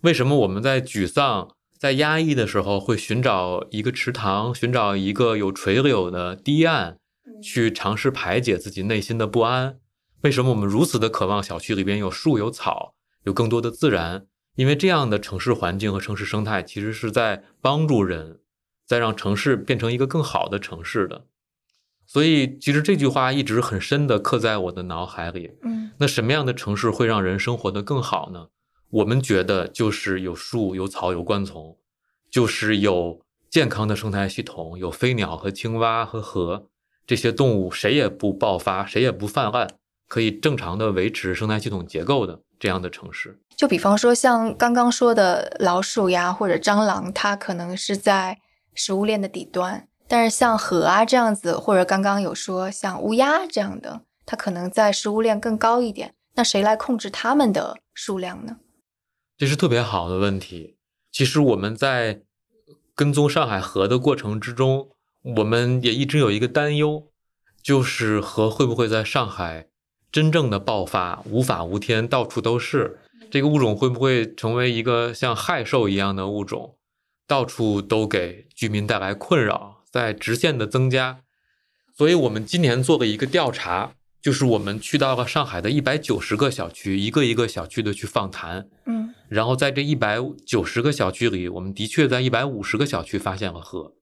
为什么我们在沮丧、在压抑的时候会寻找一个池塘，寻找一个有垂柳的堤岸，去尝试排解自己内心的不安？为什么我们如此的渴望小区里边有树、有草，有更多的自然？因为这样的城市环境和城市生态其实是在帮助人，在让城市变成一个更好的城市的。所以，其实这句话一直很深的刻在我的脑海里。嗯那什么样的城市会让人生活得更好呢？我们觉得就是有树、有草、有灌丛，就是有健康的生态系统，有飞鸟和青蛙和河这些动物，谁也不爆发，谁也不泛滥，可以正常的维持生态系统结构的这样的城市。就比方说像刚刚说的老鼠呀或者蟑螂，它可能是在食物链的底端，但是像河啊这样子，或者刚刚有说像乌鸦这样的，它可能在食物链更高一点。那谁来控制它们的数量呢？这是特别好的问题。其实我们在跟踪上海河的过程之中，我们也一直有一个担忧，就是河会不会在上海真正的爆发，无法无天，到处都是。这个物种会不会成为一个像害兽一样的物种，到处都给居民带来困扰，在直线的增加。所以我们今年做了一个调查，就是我们去到了上海的一百九十个小区，一个一个小区的去访谈。嗯然后在这一百九十个小区里，我们的确在一百五十个小区发现了河。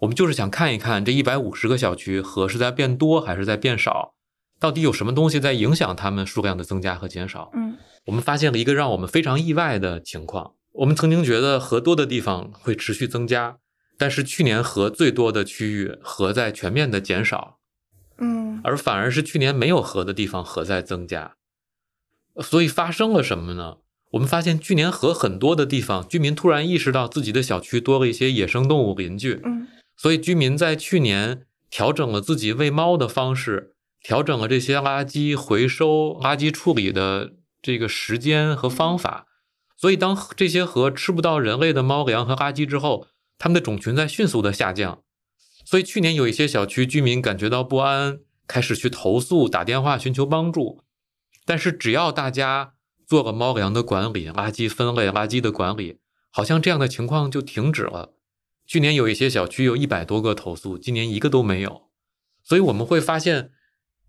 我们就是想看一看这一百五十个小区河是在变多还是在变少，到底有什么东西在影响它们数量的增加和减少。嗯我们发现了一个让我们非常意外的情况。我们曾经觉得河多的地方会持续增加，但是去年河最多的区域河在全面的减少，嗯而反而是去年没有河的地方河在增加。所以发生了什么呢？我们发现去年河很多的地方，居民突然意识到自己的小区多了一些野生动物邻居，嗯所以居民在去年调整了自己喂猫的方式，调整了这些垃圾回收、垃圾处理的这个时间和方法。所以，当这些河吃不到人类的猫粮和垃圾之后，它们的种群在迅速的下降。所以，去年有一些小区居民感觉到不安，开始去投诉、打电话寻求帮助。但是，只要大家做了猫粮的管理、垃圾分类、垃圾的管理，好像这样的情况就停止了。去年有一些小区有一百多个投诉，今年一个都没有。所以我们会发现，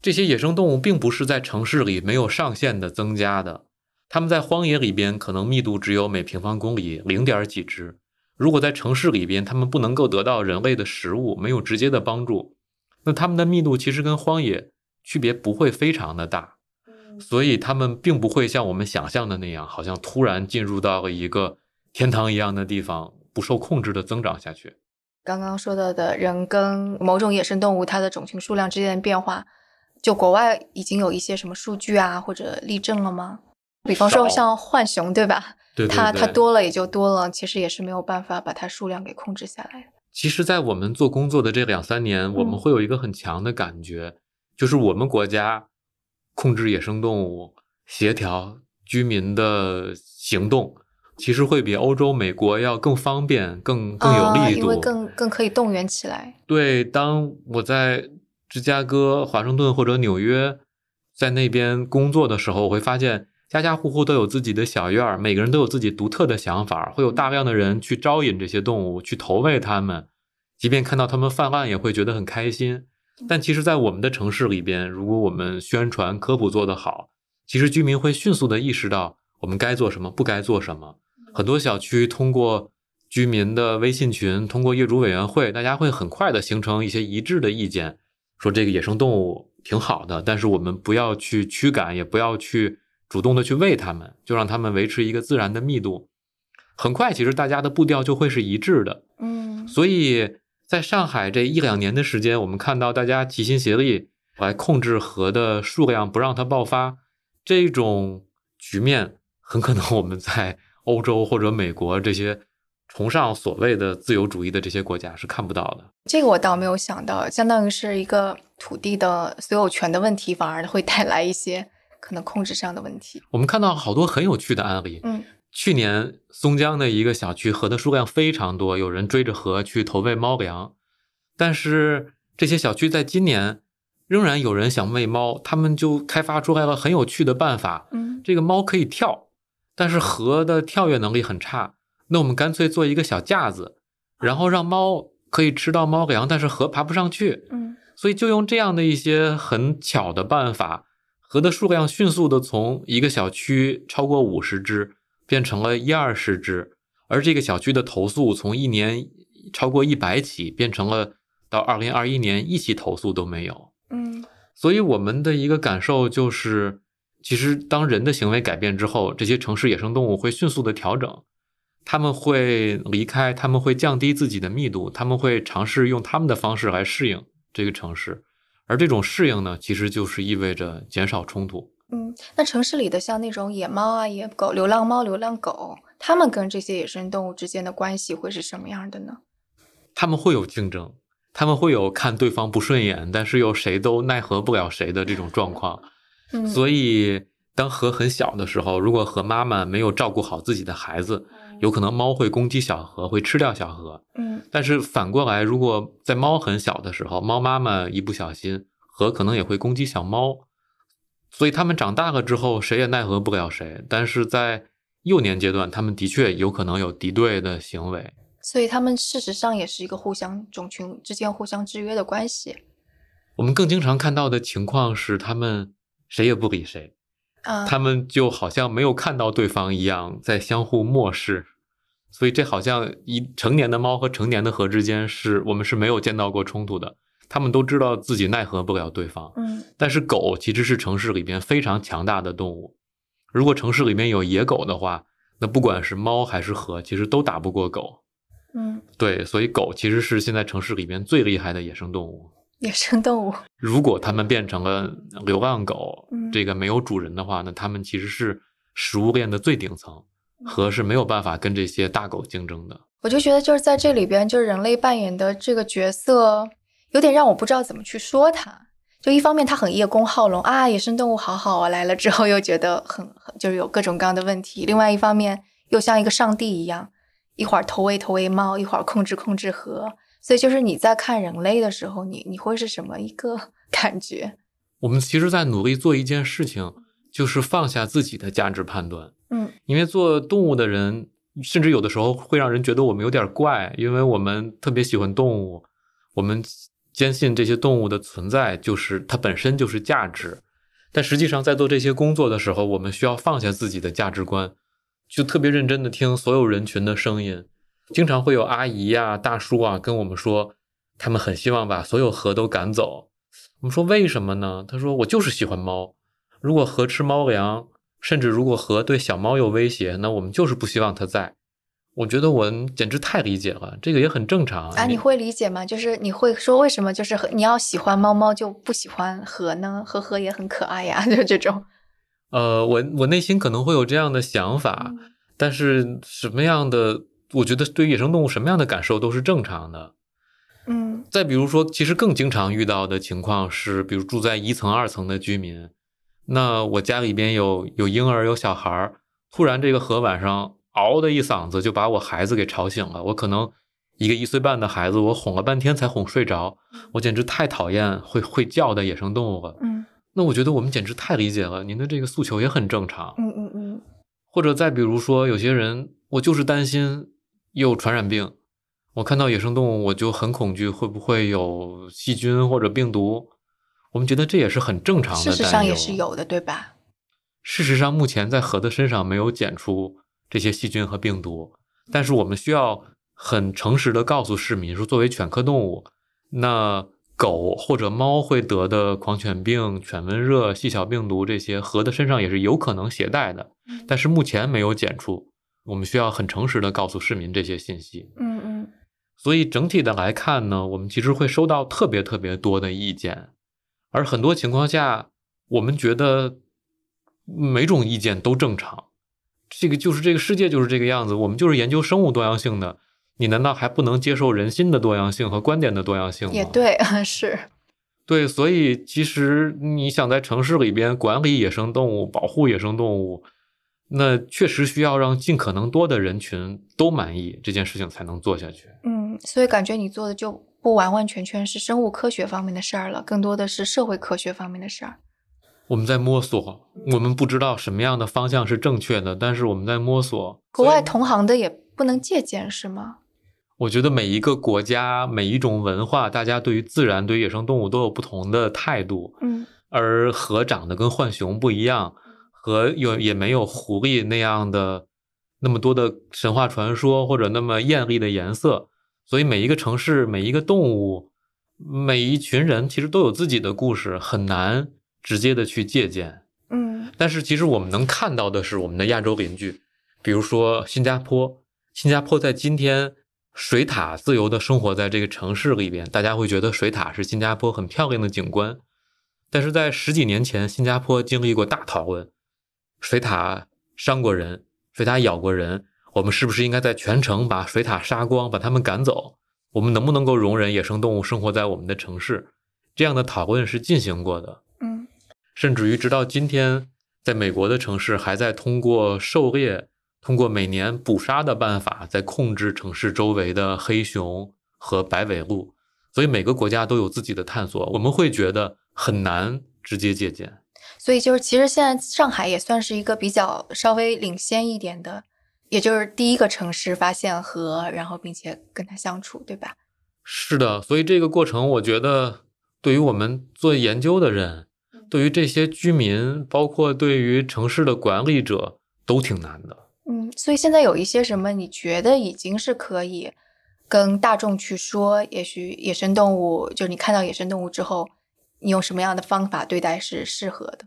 这些野生动物并不是在城市里没有上限的增加的，它们在荒野里边可能密度只有每平方公里零点几只。如果在城市里边，它们不能够得到人类的食物，没有直接的帮助，那它们的密度其实跟荒野区别不会非常的大。所以它们并不会像我们想象的那样，好像突然进入到了一个天堂一样的地方，不受控制的增长下去。刚刚说到的人跟某种野生动物它的种群数量之间的变化，就国外已经有一些什么数据啊或者例证了吗？比方说像浣熊，对吧？对对它它多了也就多了，其实也是没有办法把它数量给控制下来的。其实，在我们做工作的这两三年，我们嗯会有一个很强的感觉，就是我们国家控制野生动物、协调居民的行动，其实会比欧洲、美国要更方便、更更有力度，因为更更可以动员起来。对，当我在芝加哥、华盛顿或者纽约在那边工作的时候，我会发现家家户户都有自己的小院儿，每个人都有自己独特的想法，会有大量的人去招引这些动物，去投喂它们，即便看到它们泛滥，也会觉得很开心。但其实，在我们的城市里边，如果我们宣传科普做得好，其实居民会迅速的意识到我们该做什么，不该做什么。很多小区通过居民的微信群，通过业主委员会，大家会很快的形成一些一致的意见，说这个野生动物挺好的，但是我们不要去驱赶，也不要去主动的去喂它们，就让它们维持一个自然的密度。很快，其实大家的步调就会是一致的。嗯，所以。在上海这一两年的时间，我们看到大家齐心协力来控制河的数量，不让它爆发。这种局面很可能我们在欧洲或者美国这些崇尚所谓的自由主义的这些国家是看不到的。这个我倒没有想到，相当于是一个土地的所有权的问题，反而会带来一些可能控制上的问题。我们看到好多很有趣的案例。嗯。去年松江的一个小区，河的数量非常多，有人追着河去投喂猫粮。但是这些小区在今年仍然有人想喂猫，他们就开发出来了很有趣的办法。嗯，这个猫可以跳，但是河的跳跃能力很差。那我们干脆做一个小架子，然后让猫可以吃到猫粮，但是河爬不上去。嗯，所以就用这样的一些很巧的办法，河的数量迅速的从一个小区超过五十只。变成了一二十只，而这个小区的投诉从一年超过一百起，变成了到二零二一年一起投诉都没有。嗯，所以我们的一个感受就是，其实当人的行为改变之后，这些城市野生动物会迅速的调整，他们会离开，他们会降低自己的密度，他们会尝试用他们的方式来适应这个城市，而这种适应呢，其实就是意味着减少冲突。嗯，那城市里的像那种野猫啊、野狗、流浪猫、流浪狗，它们跟这些野生动物之间的关系会是什么样的呢？他们会有竞争，他们会有看对方不顺眼，但是又谁都奈何不了谁的这种状况。嗯，所以当河很小的时候，如果河妈妈没有照顾好自己的孩子，有可能猫会攻击小河，会吃掉小河。嗯，但是反过来，如果在猫很小的时候，猫妈妈一不小心，河可能也会攻击小猫。所以它们长大了之后，谁也奈何不了谁。但是在幼年阶段，它们的确有可能有敌对的行为。所以它们事实上也是一个互相种群之间互相制约的关系。我们更经常看到的情况是，他们谁也不理谁，啊，他们就好像没有看到对方一样，在相互漠视。所以这好像一成年的猫和成年的河之间，是我们是没有见到过冲突的。他们都知道自己奈何不了对方，嗯，但是狗其实是城市里边非常强大的动物。如果城市里面有野狗的话，那不管是猫还是河，其实都打不过狗。嗯，对，所以狗其实是现在城市里边最厉害的野生动物。野生动物，(laughs) 如果它们变成了流浪狗，嗯这个没有主人的话，那它们其实是食物链的最顶层，和是没有办法跟这些大狗竞争的。我就觉得就是在这里边，就是人类扮演的这个角色。有点让我不知道怎么去说它。就一方面，它很叶公好龙啊，野生动物好好啊，来了之后又觉得很很就是有各种各样的问题。另外一方面，又像一个上帝一样，一会儿投喂投喂猫，一会儿控制控制河。所以，就是你在看人类的时候，你你会是什么一个 (laughs) 感觉？我们其实在努力做一件事情，就是放下自己的价值判断。嗯，因为做动物的人，甚至有的时候会让人觉得我们有点怪，因为我们特别喜欢动物，我们。坚信这些动物的存在就是它本身就是价值，但实际上在做这些工作的时候，我们需要放下自己的价值观，就特别认真的听所有人群的声音。经常会有阿姨呀、大叔啊跟我们说，他们很希望把所有河都赶走。我们说为什么呢？他说我就是喜欢猫，如果河吃猫粮，甚至如果河对小猫有威胁，那我们就是不希望它在。我觉得我简直太理解了，这个也很正常啊。你会理解吗？就是你会说为什么就是你要喜欢猫猫就不喜欢河呢？河河也很可爱呀，(laughs) 就这种。呃，我我内心可能会有这样的想法，但是什么样的，我觉得对野生动物什么样的感受都是正常的。嗯。再比如说，其实更经常遇到的情况是，比如住在一层、二层的居民，那我家里边有有婴儿有小孩儿，突然这个河晚上嗷的一嗓子就把我孩子给吵醒了。我可能一个一岁半的孩子，我哄了半天才哄睡着，我简直太讨厌会会叫的野生动物了。嗯那我觉得我们简直太理解了，您的这个诉求也很正常。嗯嗯嗯或者再比如说，有些人我就是担心有传染病，我看到野生动物我就很恐惧，会不会有细菌或者病毒？我们觉得这也是很正常的。事实上也是有的，对吧？事实上，目前在河的身上没有检出这些细菌和病毒，但是我们需要很诚实的告诉市民说，作为犬科动物，那狗或者猫会得的狂犬病、犬瘟热、细小病毒这些，河的身上也是有可能携带的，但是目前没有检出。我们需要很诚实的告诉市民这些信息。嗯嗯所以整体的来看呢，我们其实会收到特别特别多的意见，而很多情况下，我们觉得每种意见都正常。这个就是这个世界就是这个样子，我们就是研究生物多样性的，你难道还不能接受人心的多样性和观点的多样性吗？也对，(laughs) 是。对，所以其实你想在城市里边管理野生动物、保护野生动物，那确实需要让尽可能多的人群都满意，这件事情才能做下去。嗯，所以感觉你做的就不完完全全是生物科学方面的事儿了，更多的是社会科学方面的事儿。我们在摸索，我们不知道什么样的方向是正确的，但是我们在摸索。国外同行的也不能借鉴，是吗？我觉得每一个国家、每一种文化，大家对于自然、对于野生动物都有不同的态度。嗯而河长得跟浣熊不一样，河有也没有狐狸那样的那么多的神话传说或者那么艳丽的颜色，所以每一个城市、每一个动物、每一群人其实都有自己的故事，很难直接的去借鉴。嗯但是其实我们能看到的是我们的亚洲邻居，比如说新加坡，新加坡在今天水獭自由的生活在这个城市里边，大家会觉得水獭是新加坡很漂亮的景观。但是在十几年前，新加坡经历过大讨论，水獭伤过人，水獭咬过人，我们是不是应该在全城把水獭杀光，把它们赶走？我们能不能够容忍野生动物生活在我们的城市？这样的讨论是进行过的。嗯甚至于直到今天，在美国的城市还在通过狩猎、通过每年捕杀的办法，在控制城市周围的黑熊和白尾鹿。所以每个国家都有自己的探索，我们会觉得很难直接借鉴。所以就是其实现在上海也算是一个比较稍微领先一点的，也就是第一个城市发现和，然后并且跟它相处，对吧？是的，所以这个过程，我觉得对于我们做研究的人，对于这些居民，包括对于城市的管理者，都挺难的。嗯，所以现在有一些什么你觉得已经是可以跟大众去说，也许野生动物，就是你看到野生动物之后，你用什么样的方法对待是适合的？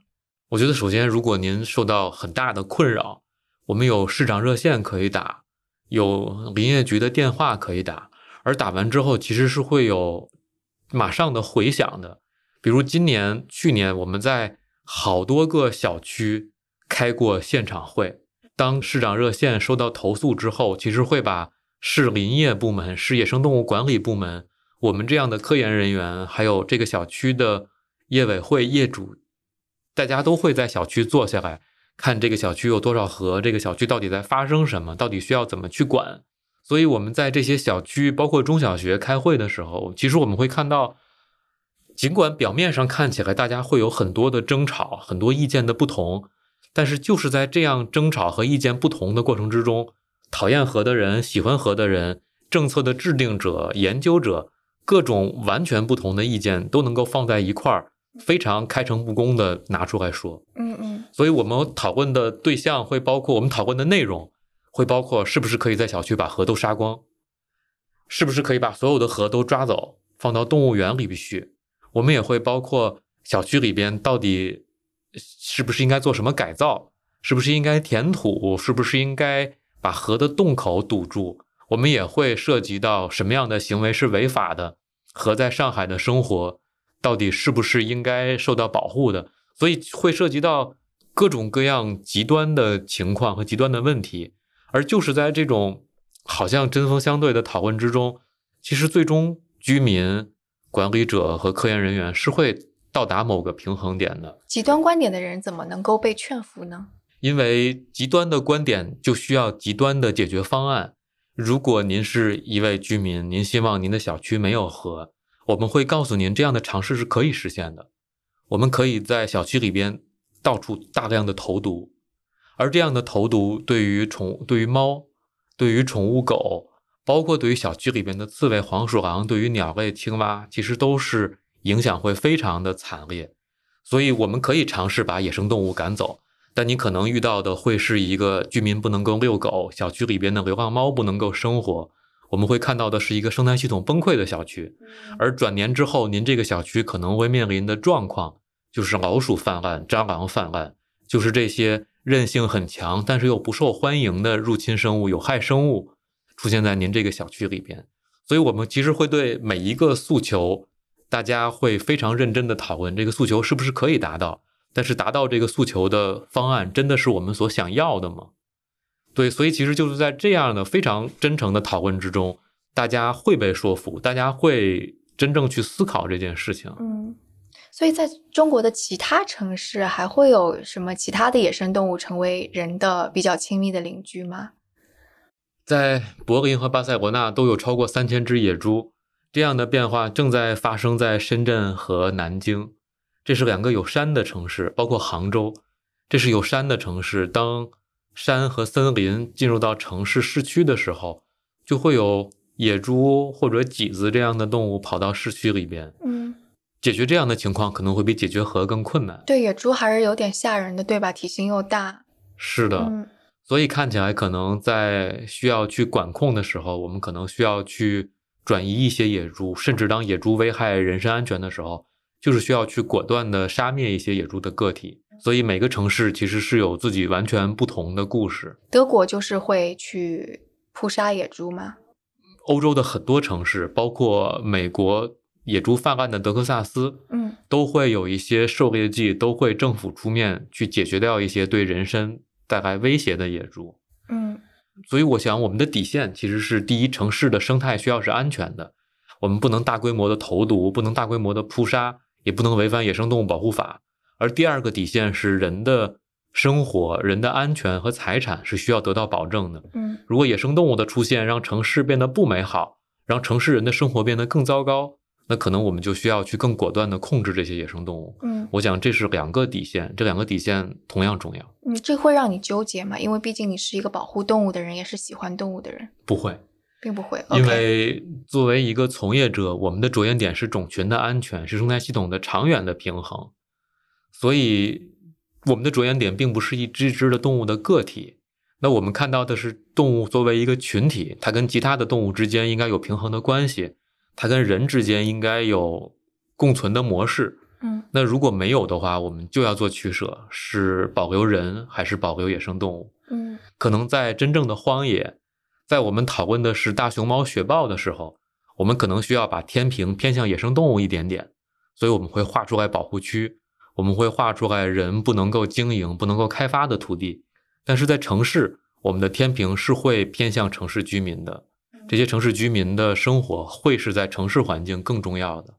我觉得，首先，如果您受到很大的困扰，我们有市长热线可以打，有林业局的电话可以打，而打完之后，其实是会有马上的回响的。比如今年、去年，我们在好多个小区开过现场会。当市长热线收到投诉之后，其实会把市林业部门、市野生动物管理部门，我们这样的科研人员，还有这个小区的业委会业主，大家都会在小区坐下来，看这个小区有多少河，这个小区到底在发生什么，到底需要怎么去管。所以我们在这些小区，包括中小学开会的时候，其实我们会看到，尽管表面上看起来大家会有很多的争吵，很多意见的不同，但是就是在这样争吵和意见不同的过程之中，讨厌河的人、喜欢河的人、政策的制定者、研究者，各种完全不同的意见都能够放在一块儿，非常开诚布公的拿出来说。嗯嗯所以我们讨论的对象会包括我们讨论的内容，会包括是不是可以在小区把河都杀光，是不是可以把所有的河都抓走，放到动物园里去。我们也会包括小区里边到底是不是应该做什么改造，是不是应该填土，是不是应该把河的洞口堵住。我们也会涉及到什么样的行为是违法的，和在上海的生活到底是不是应该受到保护的。所以会涉及到各种各样极端的情况和极端的问题，而就是在这种好像针锋相对的讨论之中，其实最终居民、管理者和科研人员是会到达某个平衡点的。极端观点的人怎么能够被劝服呢？因为极端的观点就需要极端的解决方案。如果您是一位居民，您希望您的小区没有河，我们会告诉您这样的尝试是可以实现的。我们可以在小区里边到处大量的投毒，而这样的投毒对于宠、对于猫、对于宠物狗，包括对于小区里边的刺猬、黄鼠狼，对于鸟类、青蛙，其实都是影响会非常的惨烈。所以，我们可以尝试把野生动物赶走。但你可能遇到的会是一个居民不能够遛狗，小区里边的流浪猫不能够生活，我们会看到的是一个生态系统崩溃的小区。而转年之后，您这个小区可能会面临的状况就是老鼠泛滥、蟑螂泛滥，就是这些韧性很强但是又不受欢迎的入侵生物、有害生物出现在您这个小区里边。所以，我们其实会对每一个诉求，大家会非常认真的讨论这个诉求是不是可以达到。但是达到这个诉求的方案真的是我们所想要的吗？对，所以其实就是在这样的非常真诚的讨论之中，大家会被说服，大家会真正去思考这件事情。嗯，所以在中国的其他城市还会有什么其他的野生动物成为人的比较亲密的邻居吗？在柏林和巴塞罗那都有超过三千只野猪，这样的变化正在发生在深圳和南京。这是两个有山的城市，包括杭州，这是有山的城市。当山和森林进入到城市市区的时候，就会有野猪或者麂子这样的动物跑到市区里边。嗯，解决这样的情况可能会比解决河更困难。对，野猪还是有点吓人的，对吧？体型又大。是的，所以看起来可能在需要去管控的时候，我们可能需要去转移一些野猪，甚至当野猪危害人身安全的时候。就是需要去果断的杀灭一些野猪的个体，所以每个城市其实是有自己完全不同的故事。德国就是会去扑杀野猪吗？欧洲的很多城市，包括美国野猪泛滥的德克萨斯，嗯，都会有一些狩猎季，都会政府出面去解决掉一些对人身带来威胁的野猪。嗯，所以我想，我们的底线其实是第一，城市的生态需要是安全的，我们不能大规模的投毒，不能大规模的扑杀。也不能违反野生动物保护法，而第二个底线是人的生活、人的安全和财产是需要得到保证的。嗯，如果野生动物的出现让城市变得不美好，让城市人的生活变得更糟糕，那可能我们就需要去更果断的控制这些野生动物。嗯，我想这是两个底线，这两个底线同样重要。嗯，这会让你纠结吗？因为毕竟你是一个保护动物的人，也是喜欢动物的人。不会。并不会，因为作为一个从业者，我们的着眼点是种群的安全，是生态系统的长远的平衡，所以我们的着眼点并不是一只只的动物的个体。那我们看到的是动物作为一个群体，它跟其他的动物之间应该有平衡的关系，它跟人之间应该有共存的模式。嗯，那如果没有的话，我们就要做取舍，是保留人还是保留野生动物？嗯，可能在真正的荒野。在我们讨论的是大熊猫、雪豹的时候，我们可能需要把天平偏向野生动物一点点，所以我们会画出来保护区，我们会画出来人不能够经营、不能够开发的土地。但是在城市，我们的天平是会偏向城市居民的，这些城市居民的生活会是在城市环境更重要的。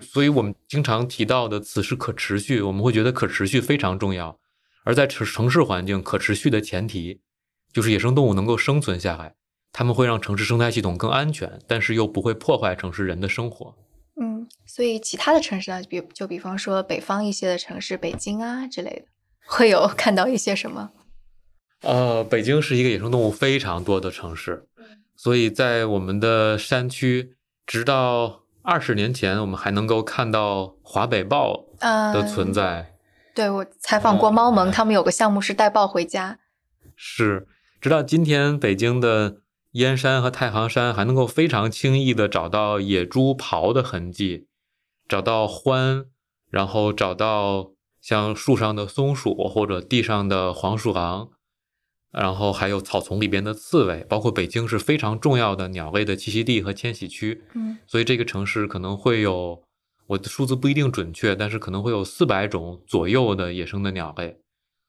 所以我们经常提到的词是可持续，我们会觉得可持续非常重要。而在城城市环境可持续的前提，就是野生动物能够生存下来。他们会让城市生态系统更安全，但是又不会破坏城市人的生活。嗯，所以其他的城市呢，比就比方说北方一些的城市，北京啊之类的，会有看到一些什么？呃，北京是一个野生动物非常多的城市，所以在我们的山区，直到二十年前，我们还能够看到华北豹的存在。对我采访过猫盟，他们有个项目是带豹回家。是，直到今天，北京的。燕山和太行山还能够非常轻易的找到野猪刨的痕迹，找到獾，然后找到像树上的松鼠或者地上的黄鼠狼，然后还有草丛里边的刺猬，包括北京是非常重要的鸟类的栖息地和迁徙区。嗯，所以这个城市可能会有我的数字不一定准确，但是可能会有四百种左右的野生的鸟类，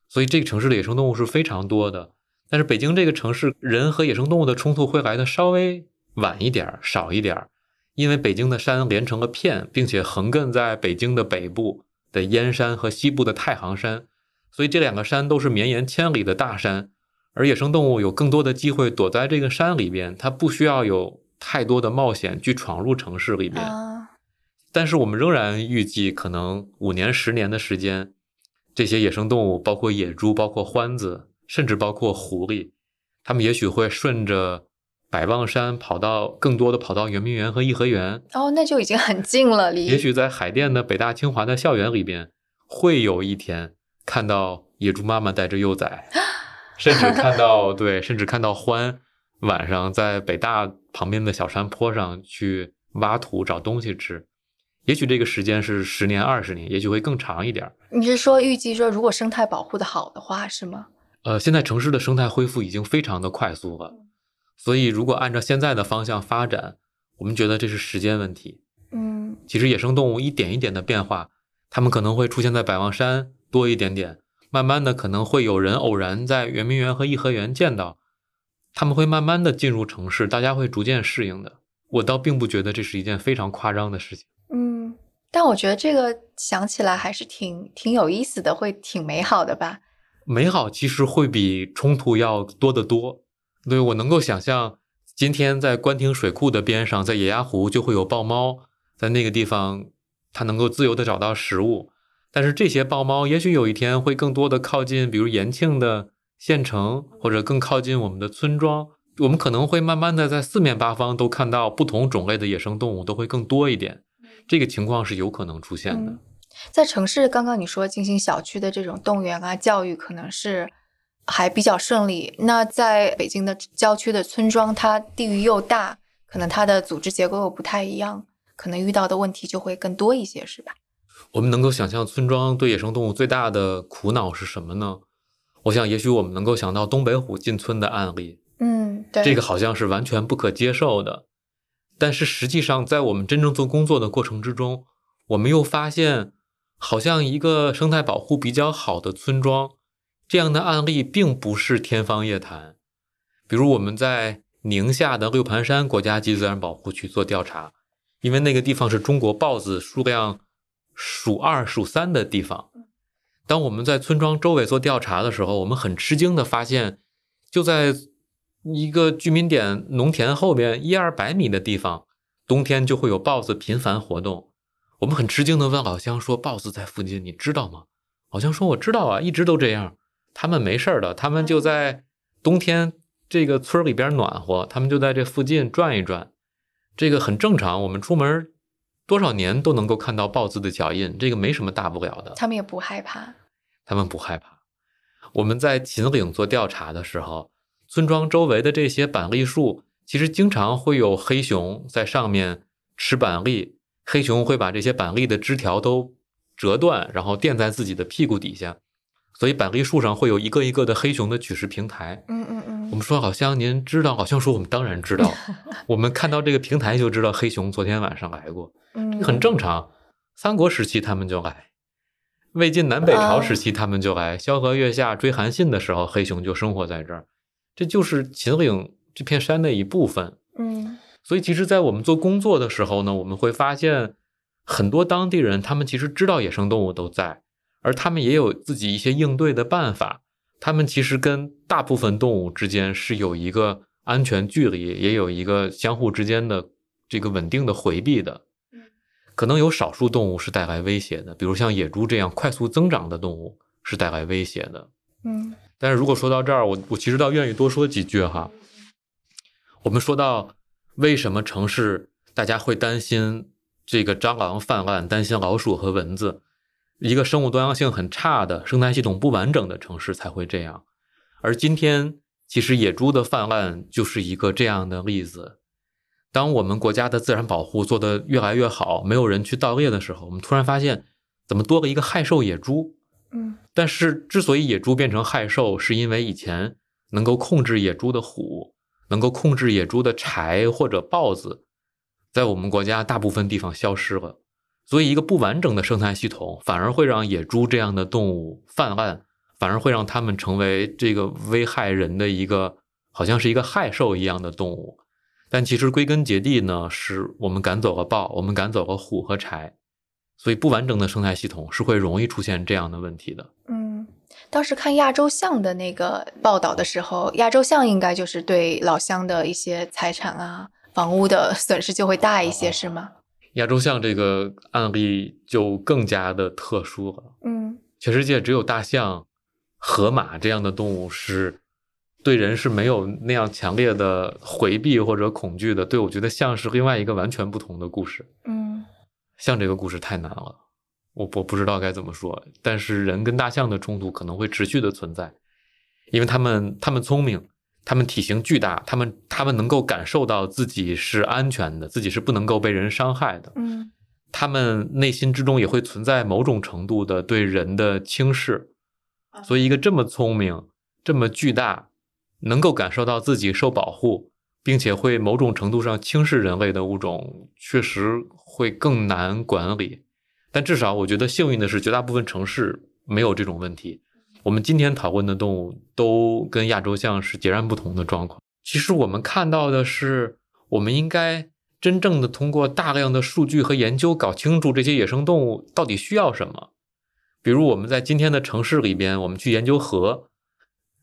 所以这个城市的野生动物是非常多的。但是北京这个城市，人和野生动物的冲突会来的稍微晚一点儿，少一点儿，因为北京的山连成了片，并且横亘在北京的北部的燕山和西部的太行山，所以这两个山都是绵延千里的大山。而野生动物有更多的机会躲在这个山里边，它不需要有太多的冒险去闯入城市里边。啊，但是我们仍然预计，可能五年、十年的时间，这些野生动物，包括野猪、包括獾子，甚至包括狐狸，它们也许会顺着百望山跑到更多的跑到圆明园和颐和园，哦，那就已经很近了，离也许在海淀的北大清华的校园里边，会有一天看到野猪妈妈带着幼崽，(laughs) 甚至看到对，甚至看到獾晚上在北大旁边的小山坡上去挖土找东西吃。也许这个时间是十年、二十年，也许会更长一点。你是说预计说，如果生态保护的好的话，是吗？呃，现在城市的生态恢复已经非常的快速了，所以如果按照现在的方向发展，我们觉得这是时间问题。嗯其实野生动物一点一点的变化，它们可能会出现在百望山多一点点，慢慢的可能会有人偶然在圆明园和颐和园见到，他们会慢慢的进入城市，大家会逐渐适应的。我倒并不觉得这是一件非常夸张的事情。嗯，但我觉得这个想起来还是挺挺有意思的，会挺美好的吧？美好其实会比冲突要多得多。对我能够想象，今天在官厅水库的边上，在野鸭湖就会有豹猫，在那个地方它能够自由的找到食物。但是这些豹猫也许有一天会更多的靠近，比如延庆的县城，或者更靠近我们的村庄。我们可能会慢慢的在四面八方都看到不同种类的野生动物都会更多一点。这个情况是有可能出现的。嗯在城市，刚刚你说进行小区的这种动员啊、教育，可能是还比较顺利。那在北京的郊区的村庄，它地域又大，可能它的组织结构又不太一样，可能遇到的问题就会更多一些，是吧？我们能够想象村庄对野生动物最大的苦恼是什么呢？我想，也许我们能够想到东北虎进村的案例，嗯，对，这个好像是完全不可接受的。但是实际上，在我们真正做工作的过程之中，我们又发现，好像一个生态保护比较好的村庄，这样的案例并不是天方夜谭。比如我们在宁夏的六盘山国家级自然保护区做调查，因为那个地方是中国豹子数量数二数三的地方。当我们在村庄周围做调查的时候，我们很吃惊的发现，就在一个居民点农田后边一二百米的地方，冬天就会有豹子频繁活动。我们很吃惊的问老乡说：“豹子在附近，你知道吗？”老乡说：“我知道啊，一直都这样。他们没事儿的，他们就在冬天这个村里边暖和，他们就在这附近转一转，这个很正常。我们出门多少年都能够看到豹子的脚印，这个没什么大不了的。他们也不害怕。他们不害怕。我们在秦岭做调查的时候，村庄周围的这些板栗树，其实经常会有黑熊在上面吃板栗。黑熊会把这些板栗的枝条都折断，然后垫在自己的屁股底下，所以板栗树上会有一个一个的黑熊的取食平台。嗯嗯嗯，我们说，好像您知道，好像说我们当然知道，(laughs) 我们看到这个平台就知道黑熊昨天晚上来过，这很正常。三国时期他们就来，魏晋南北朝时期他们就来，萧何月下追韩信的时候，黑熊就生活在这儿，这就是秦岭这片山的一部分。嗯所以，其实，在我们做工作的时候呢，我们会发现很多当地人，他们其实知道野生动物都在，而他们也有自己一些应对的办法。他们其实跟大部分动物之间是有一个安全距离，也有一个相互之间的这个稳定的回避的。可能有少数动物是带来威胁的，比如像野猪这样快速增长的动物是带来威胁的。嗯但是如果说到这儿，我我其实倒愿意多说几句哈。我们说到为什么城市大家会担心这个蟑螂泛滥，担心老鼠和蚊子，一个生物多样性很差的、生态系统不完整的城市才会这样。而今天，其实野猪的泛滥就是一个这样的例子。当我们国家的自然保护做得越来越好，没有人去盗猎的时候，我们突然发现，怎么多了一个害兽野猪？嗯但是，之所以野猪变成害兽，是因为以前能够控制野猪的虎，能够控制野猪的豺或者豹子，在我们国家大部分地方消失了。所以，一个不完整的生态系统，反而会让野猪这样的动物泛滥，反而会让它们成为这个危害人的一个，好像是一个害兽一样的动物。但其实归根结底呢，是我们赶走了豹，我们赶走了虎和柴，所以不完整的生态系统是会容易出现这样的问题的。嗯，当时看亚洲象的那个报道的时候，亚洲象应该就是对老乡的一些财产啊、房屋的损失就会大一些，是吗？亚洲象这个案例就更加的特殊了。嗯全世界只有大象、河马这样的动物是对人是没有那样强烈的回避或者恐惧的。对我觉得象是另外一个完全不同的故事。嗯象这个故事太难了，我我不知道该怎么说。但是人跟大象的冲突可能会持续的存在，因为他们他们聪明，他们体型巨大，他们他们能够感受到自己是安全的，自己是不能够被人伤害的。嗯他们内心之中也会存在某种程度的对人的轻视，所以一个这么聪明、这么巨大，能够感受到自己受保护，并且会某种程度上轻视人类的物种，确实会更难管理。但至少我觉得幸运的是，绝大部分城市没有这种问题。我们今天讨论的动物都跟亚洲象是截然不同的状况。其实我们看到的是，我们应该真正的通过大量的数据和研究，搞清楚这些野生动物到底需要什么。比如我们在今天的城市里边，我们去研究河，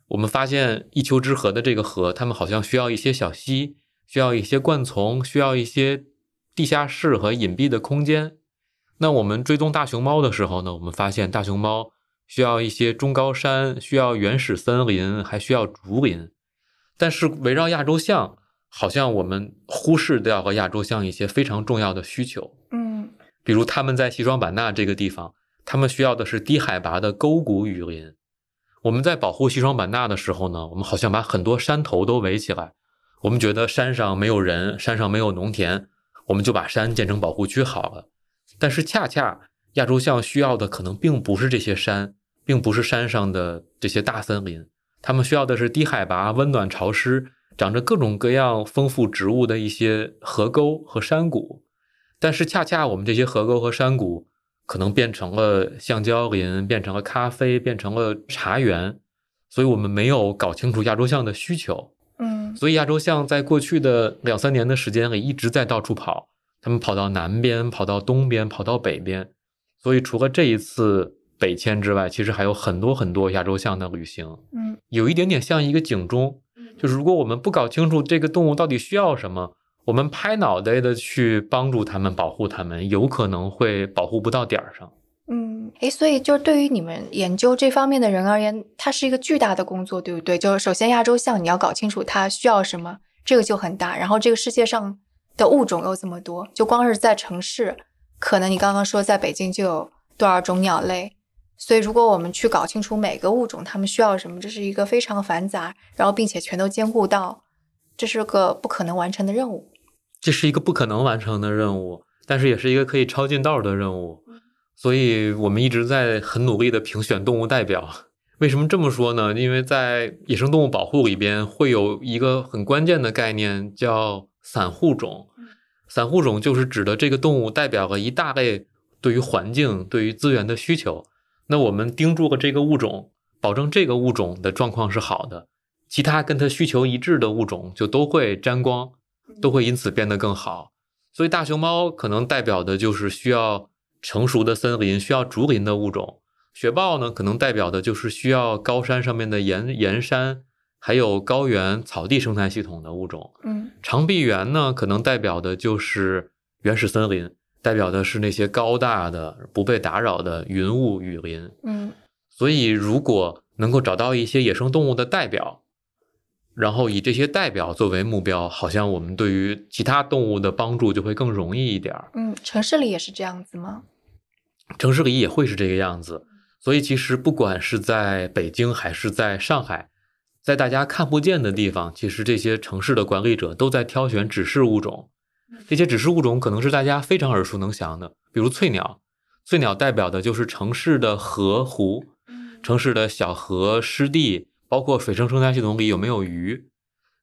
我们发现一丘之貉的这个河，它们好像需要一些小溪，需要一些灌丛，需要一些地下室和隐蔽的空间。那我们追踪大熊猫的时候呢，我们发现大熊猫需要一些中高山，需要原始森林，还需要竹林。但是围绕亚洲象，好像我们忽视掉了亚洲象一些非常重要的需求，嗯比如他们在西双版纳这个地方，他们需要的是低海拔的沟谷雨林。我们在保护西双版纳的时候呢，我们好像把很多山头都围起来，我们觉得山上没有人，山上没有农田，我们就把山建成保护区好了。但是恰恰亚洲象需要的可能并不是这些山，并不是山上的这些大森林，它们需要的是低海拔、温暖潮湿、长着各种各样丰富植物的一些河沟和山谷。但是恰恰我们这些河沟和山谷可能变成了橡胶林，变成了咖啡，变成了茶园，所以我们没有搞清楚亚洲象的需求。嗯所以亚洲象在过去的两三年的时间里一直在到处跑，他们跑到南边，跑到东边，跑到北边。所以除了这一次北迁之外，其实还有很多很多亚洲象的旅行，嗯有一点点像一个警钟，就是如果我们不搞清楚这个动物到底需要什么，我们拍脑袋的去帮助它们、保护它们，有可能会保护不到点儿上。嗯，诶，所以就对于你们研究这方面的人而言，它是一个巨大的工作，对不对？就是首先亚洲象你要搞清楚它需要什么，这个就很大。然后这个世界上的物种又这么多，就光是在城市，可能你刚刚说在北京就有多少种鸟类。所以，如果我们去搞清楚每个物种它们需要什么，这是一个非常繁杂，然后并且全都兼顾到，这是个不可能完成的任务。这是一个不可能完成的任务，但是也是一个可以抄近道的任务。所以我们一直在很努力的评选动物代表。为什么这么说呢？因为在野生动物保护里边会有一个很关键的概念叫散户种。散户种就是指的这个动物代表了一大类对于环境、对于资源的需求。那我们盯住了这个物种，保证这个物种的状况是好的，其他跟它需求一致的物种就都会沾光，都会因此变得更好。所以大熊猫可能代表的就是需要成熟的森林、需要竹林的物种；雪豹呢，可能代表的就是需要高山上面的岩岩山，还有高原草地生态系统的物种。嗯长臂猿呢，可能代表的就是原始森林，代表的是那些高大的、不被打扰的云雾雨林。嗯所以，如果能够找到一些野生动物的代表，然后以这些代表作为目标，好像我们对于其他动物的帮助就会更容易一点儿。嗯，城市里也是这样子吗？城市里也会是这个样子。所以，其实不管是在北京还是在上海，在大家看不见的地方，其实这些城市的管理者都在挑选指示物种。这些指示物种可能是大家非常耳熟能详的，比如翠鸟。翠鸟代表的就是城市的河湖，城市的小河、湿地，包括水生生态系统里有没有鱼。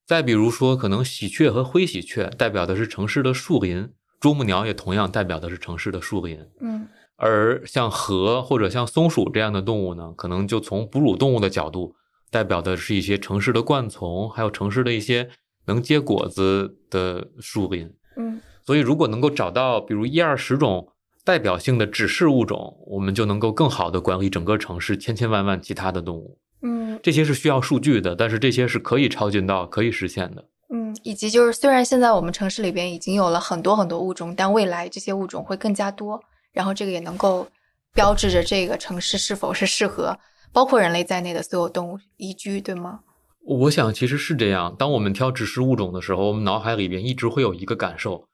再比如说，可能喜鹊和灰喜鹊代表的是城市的树林，啄木鸟也同样代表的是城市的树林。嗯而像河或者像松鼠这样的动物呢，可能就从哺乳动物的角度，代表的是一些城市的灌丛，还有城市的一些能结果子的树林。嗯所以，如果能够找到比如一二十种代表性的指示物种，我们就能够更好的管理整个城市千千万万其他的动物。嗯这些是需要数据的，但是这些是可以超近到可以实现的。嗯，以及就是虽然现在我们城市里边已经有了很多很多物种，但未来这些物种会更加多，然后这个也能够标志着这个城市是否是适合包括人类在内的所有动物宜居，对吗？我想其实是这样。当我们挑指示物种的时候，我们脑海里边一直会有一个感受，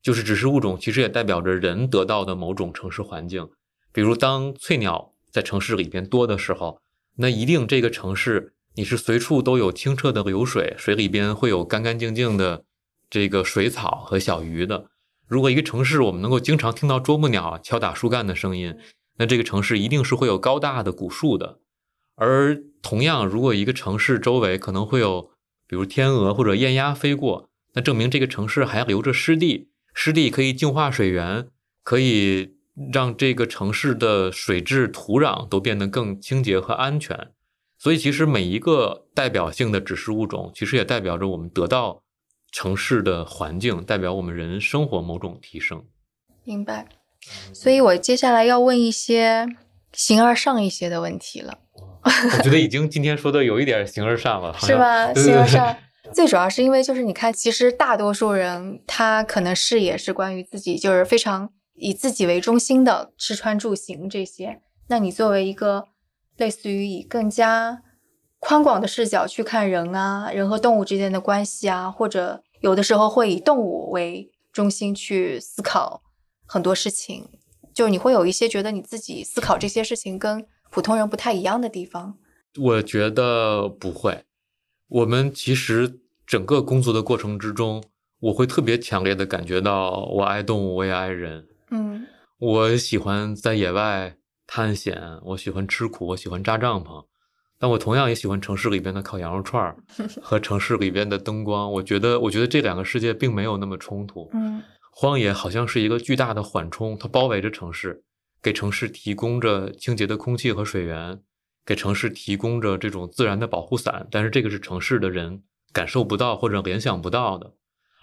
就是指示物种其实也代表着人得到的某种城市环境。比如，当翠鸟在城市里边多的时候，那一定这个城市你是随处都有清澈的流水，水里边会有干干净净的这个水草和小鱼的。如果一个城市我们能够经常听到啄木鸟敲打树干的声音，那这个城市一定是会有高大的古树的。而同样，如果一个城市周围可能会有，比如天鹅或者雁鸭飞过，那证明这个城市还留着湿地，湿地可以净化水源，可以让这个城市的水质、土壤都变得更清洁和安全。所以，其实每一个代表性的指示物种，其实也代表着我们得到城市的环境，代表我们人生活某种提升。明白。所以我接下来要问一些形而上一些的问题了，我觉得已经今天说的有一点形而上了，是吧？对对对形而上。最主要是因为就是你看，其实大多数人他可能视野是关于自己，就是非常以自己为中心的吃穿住行这些。那你作为一个类似于以更加宽广的视角去看人啊，人和动物之间的关系啊，或者有的时候会以动物为中心去思考很多事情，就是你会有一些觉得你自己思考这些事情跟普通人不太一样的地方。我觉得不会。我们其实整个工作的过程之中，我会特别强烈的感觉到，我爱动物，我也爱人。嗯我喜欢在野外探险，我喜欢吃苦，我喜欢扎帐篷，但我同样也喜欢城市里边的烤羊肉串儿 (laughs) 和城市里边的灯光。我觉得，我觉得这两个世界并没有那么冲突。嗯荒野好像是一个巨大的缓冲，它包围着城市，给城市提供着清洁的空气和水源，给城市提供着这种自然的保护伞。但是这个是城市的人感受不到或者联想不到的，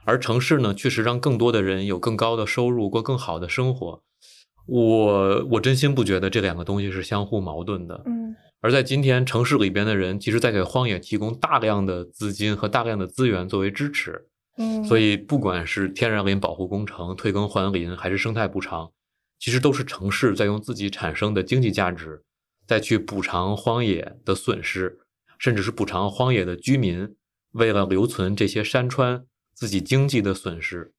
而城市呢，确实让更多的人有更高的收入，过更好的生活。我我真心不觉得这两个东西是相互矛盾的。嗯而在今天，城市里边的人其实在给荒野提供大量的资金和大量的资源作为支持。嗯，所以，不管是天然林保护工程、退耕还林，还是生态补偿，其实都是城市在用自己产生的经济价值，再去补偿荒野的损失，甚至是补偿荒野的居民为了留存这些山川自己经济的损失。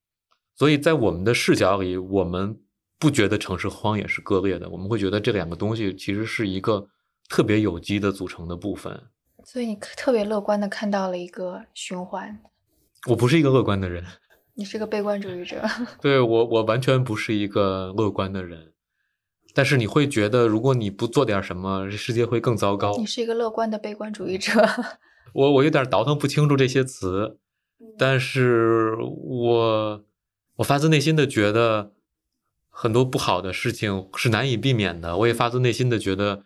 所以在我们的视角里，我们不觉得城市和荒野是割裂的，我们会觉得这两个东西其实是一个特别有机的组成的部分。所以你特别乐观的看到了一个循环。我不是一个乐观的人。你是个悲观主义者，(laughs) 对我，我完全不是一个乐观的人。但是你会觉得，如果你不做点什么，这世界会更糟糕你。是一个乐观的悲观主义者。(laughs) 我我有点倒腾不清楚这些词，但是我我发自内心的觉得，很多不好的事情是难以避免的。我也发自内心的觉得，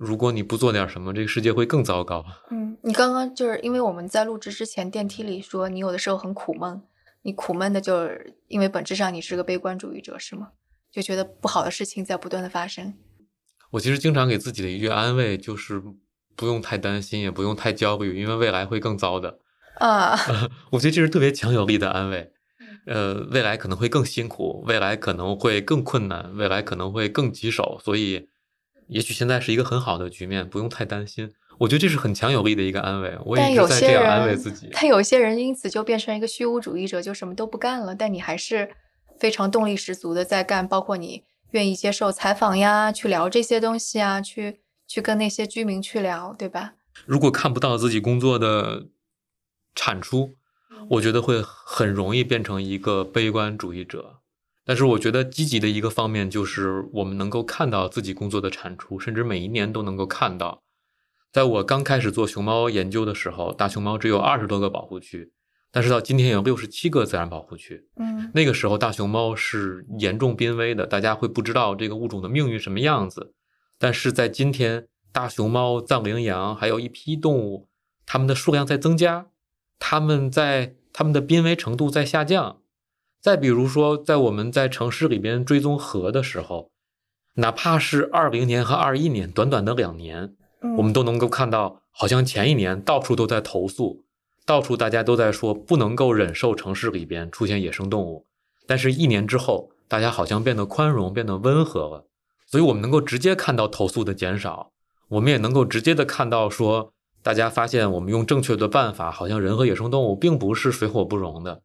如果你不做点什么，这个世界会更糟糕。嗯，你刚刚就是因为我们在录制之前电梯里说你有的时候很苦闷，你苦闷的就是因为本质上你是个悲观主义者，是吗？就觉得不好的事情在不断的发生。我其实经常给自己的一句安慰就是，不用太担心，也不用太焦虑，因为未来会更糟的。啊，(laughs) 我觉得这是特别强有力的安慰。呃，未来可能会更辛苦，未来可能会更困难，未来可能会更棘手，所以也许现在是一个很好的局面，不用太担心。我觉得这是很强有力的一个安慰，我也但一有些直在这样安慰自己，。但有些人因此就变成一个虚无主义者，就什么都不干了。但你还是非常动力十足的在干，包括你愿意接受采访呀，去聊这些东西啊，去去跟那些居民去聊，对吧？如果看不到自己工作的产出，我觉得会很容易变成一个悲观主义者。但是我觉得积极的一个方面就是我们能够看到自己工作的产出，甚至每一年都能够看到。在我刚开始做熊猫研究的时候，大熊猫只有二十多个保护区，但是到今天有六十七个自然保护区。嗯那个时候大熊猫是严重濒危的，大家会不知道这个物种的命运什么样子。但是在今天，大熊猫、藏羚羊还有一批动物，它们的数量在增加，它们在它们的濒危程度在下降。再比如说，在我们在城市里边追踪河的时候，哪怕是二零年和二一年，短短的两年，我们都能够看到，好像前一年到处都在投诉，到处大家都在说不能够忍受城市里边出现野生动物，但是一年之后，大家好像变得宽容，变得温和了。所以，我们能够直接看到投诉的减少，我们也能够直接的看到说，大家发现我们用正确的办法，好像人和野生动物并不是水火不容的。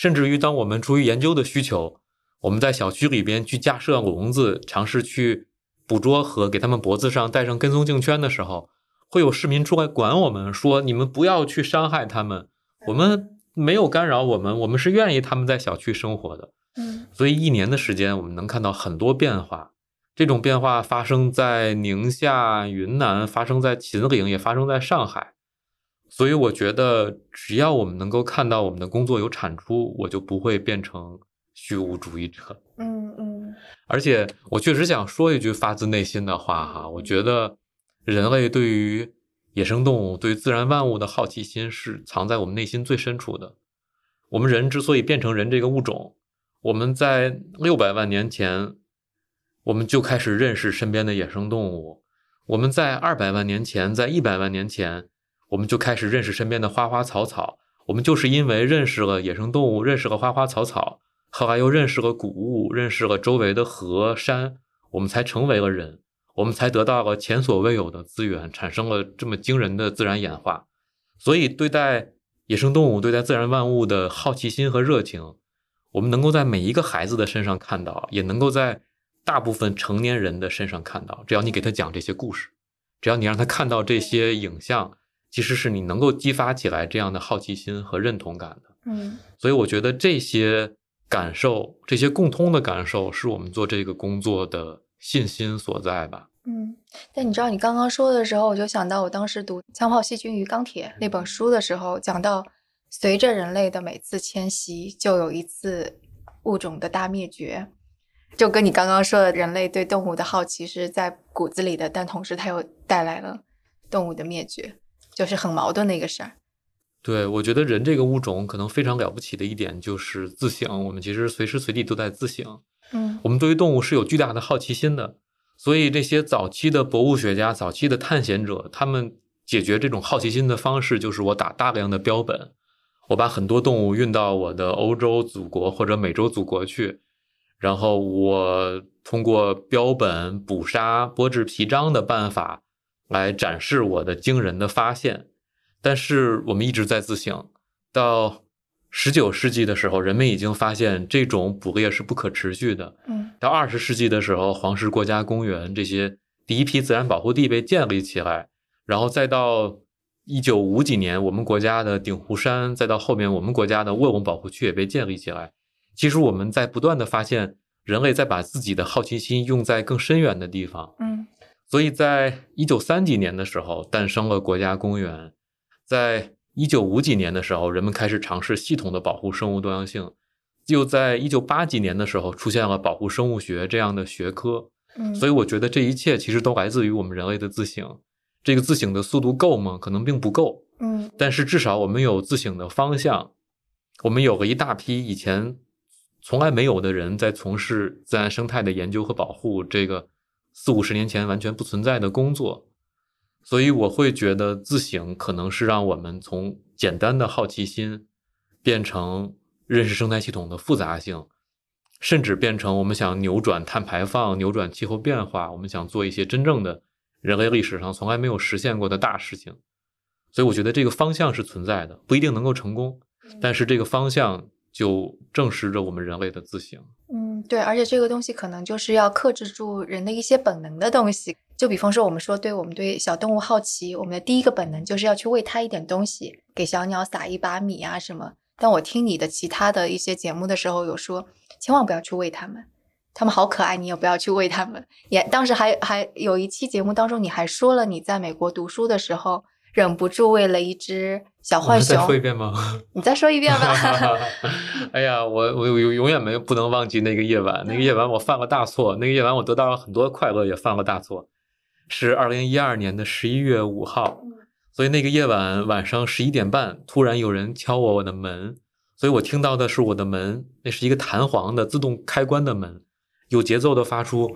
甚至于，当我们出于研究的需求，我们在小区里边去架设笼子，尝试去捕捉和给他们脖子上戴上跟踪镜圈的时候，会有市民出来管我们说：“你们不要去伤害他们，我们没有干扰我们，我们是愿意他们在小区生活的。”嗯，所以一年的时间，我们能看到很多变化。这种变化发生在宁夏、云南，发生在秦岭，也发生在上海。所以我觉得，只要我们能够看到我们的工作有产出，我就不会变成虚无主义者。嗯嗯。而且，我确实想说一句发自内心的话哈，我觉得人类对于野生动物、对自然万物的好奇心是藏在我们内心最深处的。我们人之所以变成人这个物种，我们在六百万年前。我们就开始认识身边的野生动物。我们在二百万年前，在一百万年前，我们就开始认识身边的花花草草。我们就是因为认识了野生动物，认识了花花草草，后来又认识了谷物，认识了周围的河山，我们才成为了人。我们才得到了前所未有的资源，产生了这么惊人的自然演化。所以，对待野生动物、对待自然万物的好奇心和热情，我们能够在每一个孩子的身上看到，也能够在。大部分成年人的身上看到，只要你给他讲这些故事，只要你让他看到这些影像，其实是你能够激发起来这样的好奇心和认同感的。嗯，所以我觉得这些感受，这些共通的感受，是我们做这个工作的信心所在吧。嗯，但你知道，你刚刚说的时候，我就想到我当时读《枪炮、细菌与钢铁》那本书的时候，讲到随着人类的每次迁徙，就有一次物种的大灭绝。就跟你刚刚说的，人类对动物的好奇是在骨子里的，但同时它又带来了动物的灭绝，就是很矛盾的一个事儿。对，我觉得人这个物种可能非常了不起的一点就是自省，我们其实随时随地都在自省。嗯，我们对于动物是有巨大的好奇心的，所以这些早期的博物学家、早期的探险者，他们解决这种好奇心的方式就是我打大量的标本，我把很多动物运到我的欧洲祖国或者美洲祖国去。然后我通过标本、捕杀、剥制皮张的办法来展示我的惊人的发现，但是我们一直在自省。到十九世纪的时候，人们已经发现这种捕猎是不可持续的。嗯，到二十世纪的时候，黄石国家公园这些第一批自然保护地被建立起来，然后再到一九五几年，我们国家的鼎湖山，再到后面我们国家的卧龙保护区也被建立起来。其实我们在不断的发现，人类在把自己的好奇心用在更深远的地方。嗯，所以在一九三几年的时候诞生了国家公园，在一九五几年的时候，人们开始尝试系统的保护生物多样性，又在一九八几年的时候出现了保护生物学这样的学科。嗯，所以我觉得这一切其实都来自于我们人类的自省。这个自省的速度够吗？可能并不够。嗯，但是至少我们有自省的方向，我们有了一大批以前。从来没有的人在从事自然生态的研究和保护，这个四五十年前完全不存在的工作，所以我会觉得自省可能是让我们从简单的好奇心变成认识生态系统的复杂性，甚至变成我们想扭转碳排放、扭转气候变化，我们想做一些真正的人类历史上从来没有实现过的大事情。所以我觉得这个方向是存在的，不一定能够成功，但是这个方向。就证实着我们人类的自省。嗯，对，而且这个东西可能就是要克制住人的一些本能的东西。就比方说，我们说对我们对小动物好奇，我们的第一个本能就是要去喂它一点东西，给小鸟撒一把米啊什么。但我听你的其他的一些节目的时候，有说千万不要去喂它们，它们好可爱，你也不要去喂它们。也当时还还有一期节目当中，你还说了你在美国读书的时候。忍不住为了一只小浣熊。再说一遍吗？(laughs) 你再说一遍吧。(laughs) 哎呀，我我永永远没有不能忘记那个夜晚。那个夜晚我犯了大错。那个夜晚我得到了很多快乐，也犯了大错。是二零一二年的十一月五号，所以那个夜晚晚上十一点半，突然有人敲我我的门，所以我听到的是我的门，那是一个弹簧的自动开关的门，有节奏的发出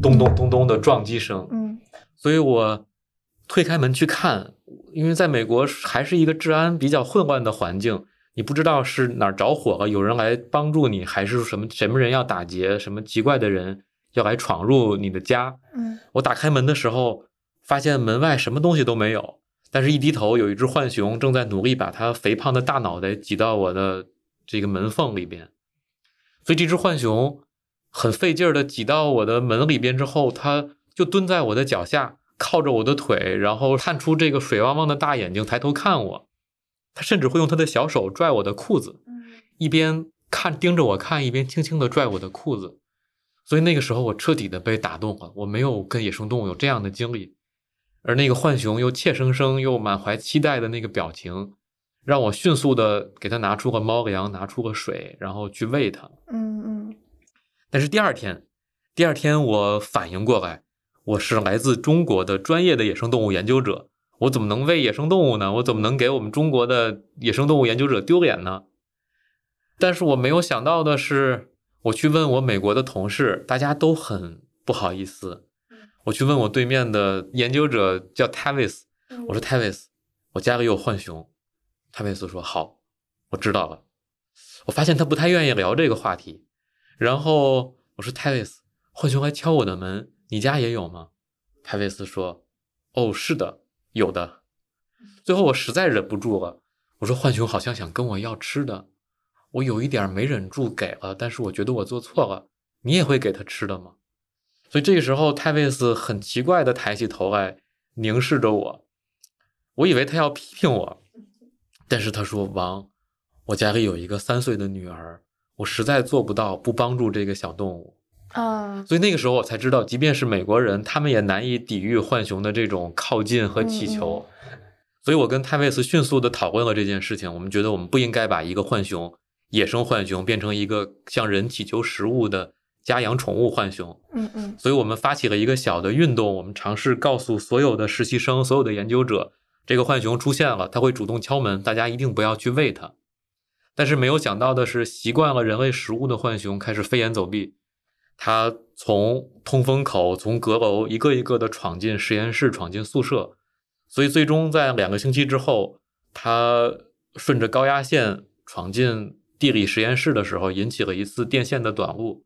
咚咚咚咚的撞击声。嗯所以我推开门去看，因为在美国还是一个治安比较混乱的环境，你不知道是哪儿着火了，有人来帮助你，还是什么什么人要打劫，什么奇怪的人要来闯入你的家。嗯我打开门的时候，发现门外什么东西都没有，但是一低头，有一只浣熊正在努力把它肥胖的大脑袋挤到我的这个门缝里边。所以这只浣熊很费劲儿的挤到我的门里边之后，它就蹲在我的脚下，靠着我的腿，然后探出这个水汪汪的大眼睛，抬头看我。他甚至会用他的小手拽我的裤子，嗯一边看盯着我看，一边轻轻的拽我的裤子。所以那个时候我彻底的被打动了，我没有跟野生动物有这样的经历，而那个浣熊又怯生生又满怀期待的那个表情，让我迅速的给它拿出个猫粮，拿出个水，然后去喂它。嗯嗯但是第二天，第二天我反应过来，我是来自中国的专业的野生动物研究者，我怎么能喂野生动物呢？我怎么能给我们中国的野生动物研究者丢脸呢？但是我没有想到的是，我去问我美国的同事，大家都很不好意思。我去问我对面的研究者叫 Tavis，嗯，我说 Tavis，我家里有浣熊。Tavis 说好，我知道了。我发现他不太愿意聊这个话题，然后我说 Tavis，浣熊来敲我的门，你家也有吗？Tavis 说，哦，是的，有的。最后我实在忍不住了，我说浣熊好像想跟我要吃的，我有一点没忍住给了，但是我觉得我做错了，你也会给他吃的吗？所以这个时候，泰维斯很奇怪的抬起头来，凝视着我。我以为他要批评我，但是他说：“王，我家里有一个三岁的女儿，我实在做不到不帮助这个小动物。”嗯所以那个时候我才知道，即便是美国人，他们也难以抵御浣熊的这种靠近和乞求。所以我跟泰维斯迅速的讨论了这件事情。我们觉得我们不应该把一个浣熊，野生浣熊变成一个向人乞求食物的家养宠物浣熊。嗯嗯所以我们发起了一个小的运动，我们尝试告诉所有的实习生、所有的研究者，这个浣熊出现了，它会主动敲门，大家一定不要去喂它。但是没有想到的是，习惯了人类食物的浣熊开始飞檐走壁，它从通风口、从阁楼一个一个的闯进实验室、闯进宿舍，所以最终在两个星期之后，他顺着高压线闯进地理实验室的时候，引起了一次电线的短路，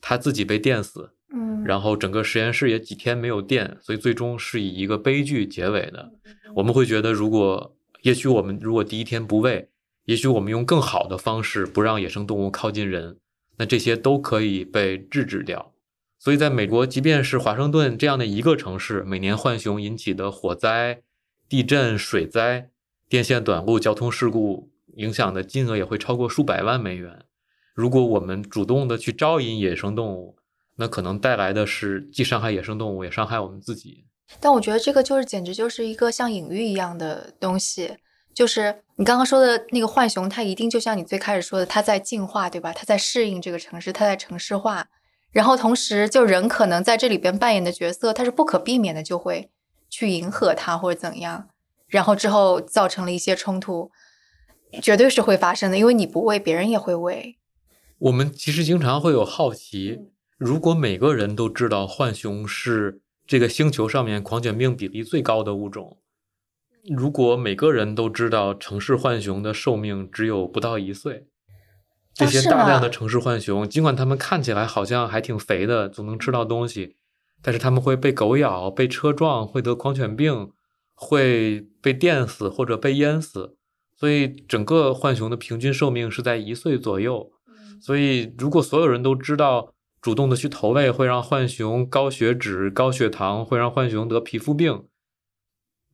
他自己被电死。嗯，然后整个实验室也几天没有电，所以最终是以一个悲剧结尾的。我们会觉得，如果也许我们如果第一天不喂，也许我们用更好的方式不让野生动物靠近人，那这些都可以被制止掉。所以，在美国，即便是华盛顿这样的一个城市，每年浣熊引起的火灾、地震、水灾、电线短路、交通事故影响的金额也会超过数百万美元。如果我们主动的去招引野生动物，那可能带来的是既伤害野生动物，也伤害我们自己。但我觉得这个就是简直就是一个像隐喻一样的东西，就是你刚刚说的那个浣熊，它一定就像你最开始说的，它在进化，对吧？它在适应这个城市，它在城市化，然后同时就人可能在这里边扮演的角色，它是不可避免的就会去迎合它或者怎样，然后之后造成了一些冲突，绝对是会发生的，因为你不喂，别人也会喂。我们其实经常会有好奇，如果每个人都知道浣熊是这个星球上面狂犬病比例最高的物种，如果每个人都知道城市浣熊的寿命只有不到一岁，这些大量的城市浣熊，尽管它们看起来好像还挺肥的，总能吃到东西，但是它们会被狗咬、被车撞、会得狂犬病、会被电死或者被淹死，所以整个浣熊的平均寿命是在一岁左右。所以，如果所有人都知道主动的去投喂会让浣熊高血脂、高血糖，会让浣熊得皮肤病，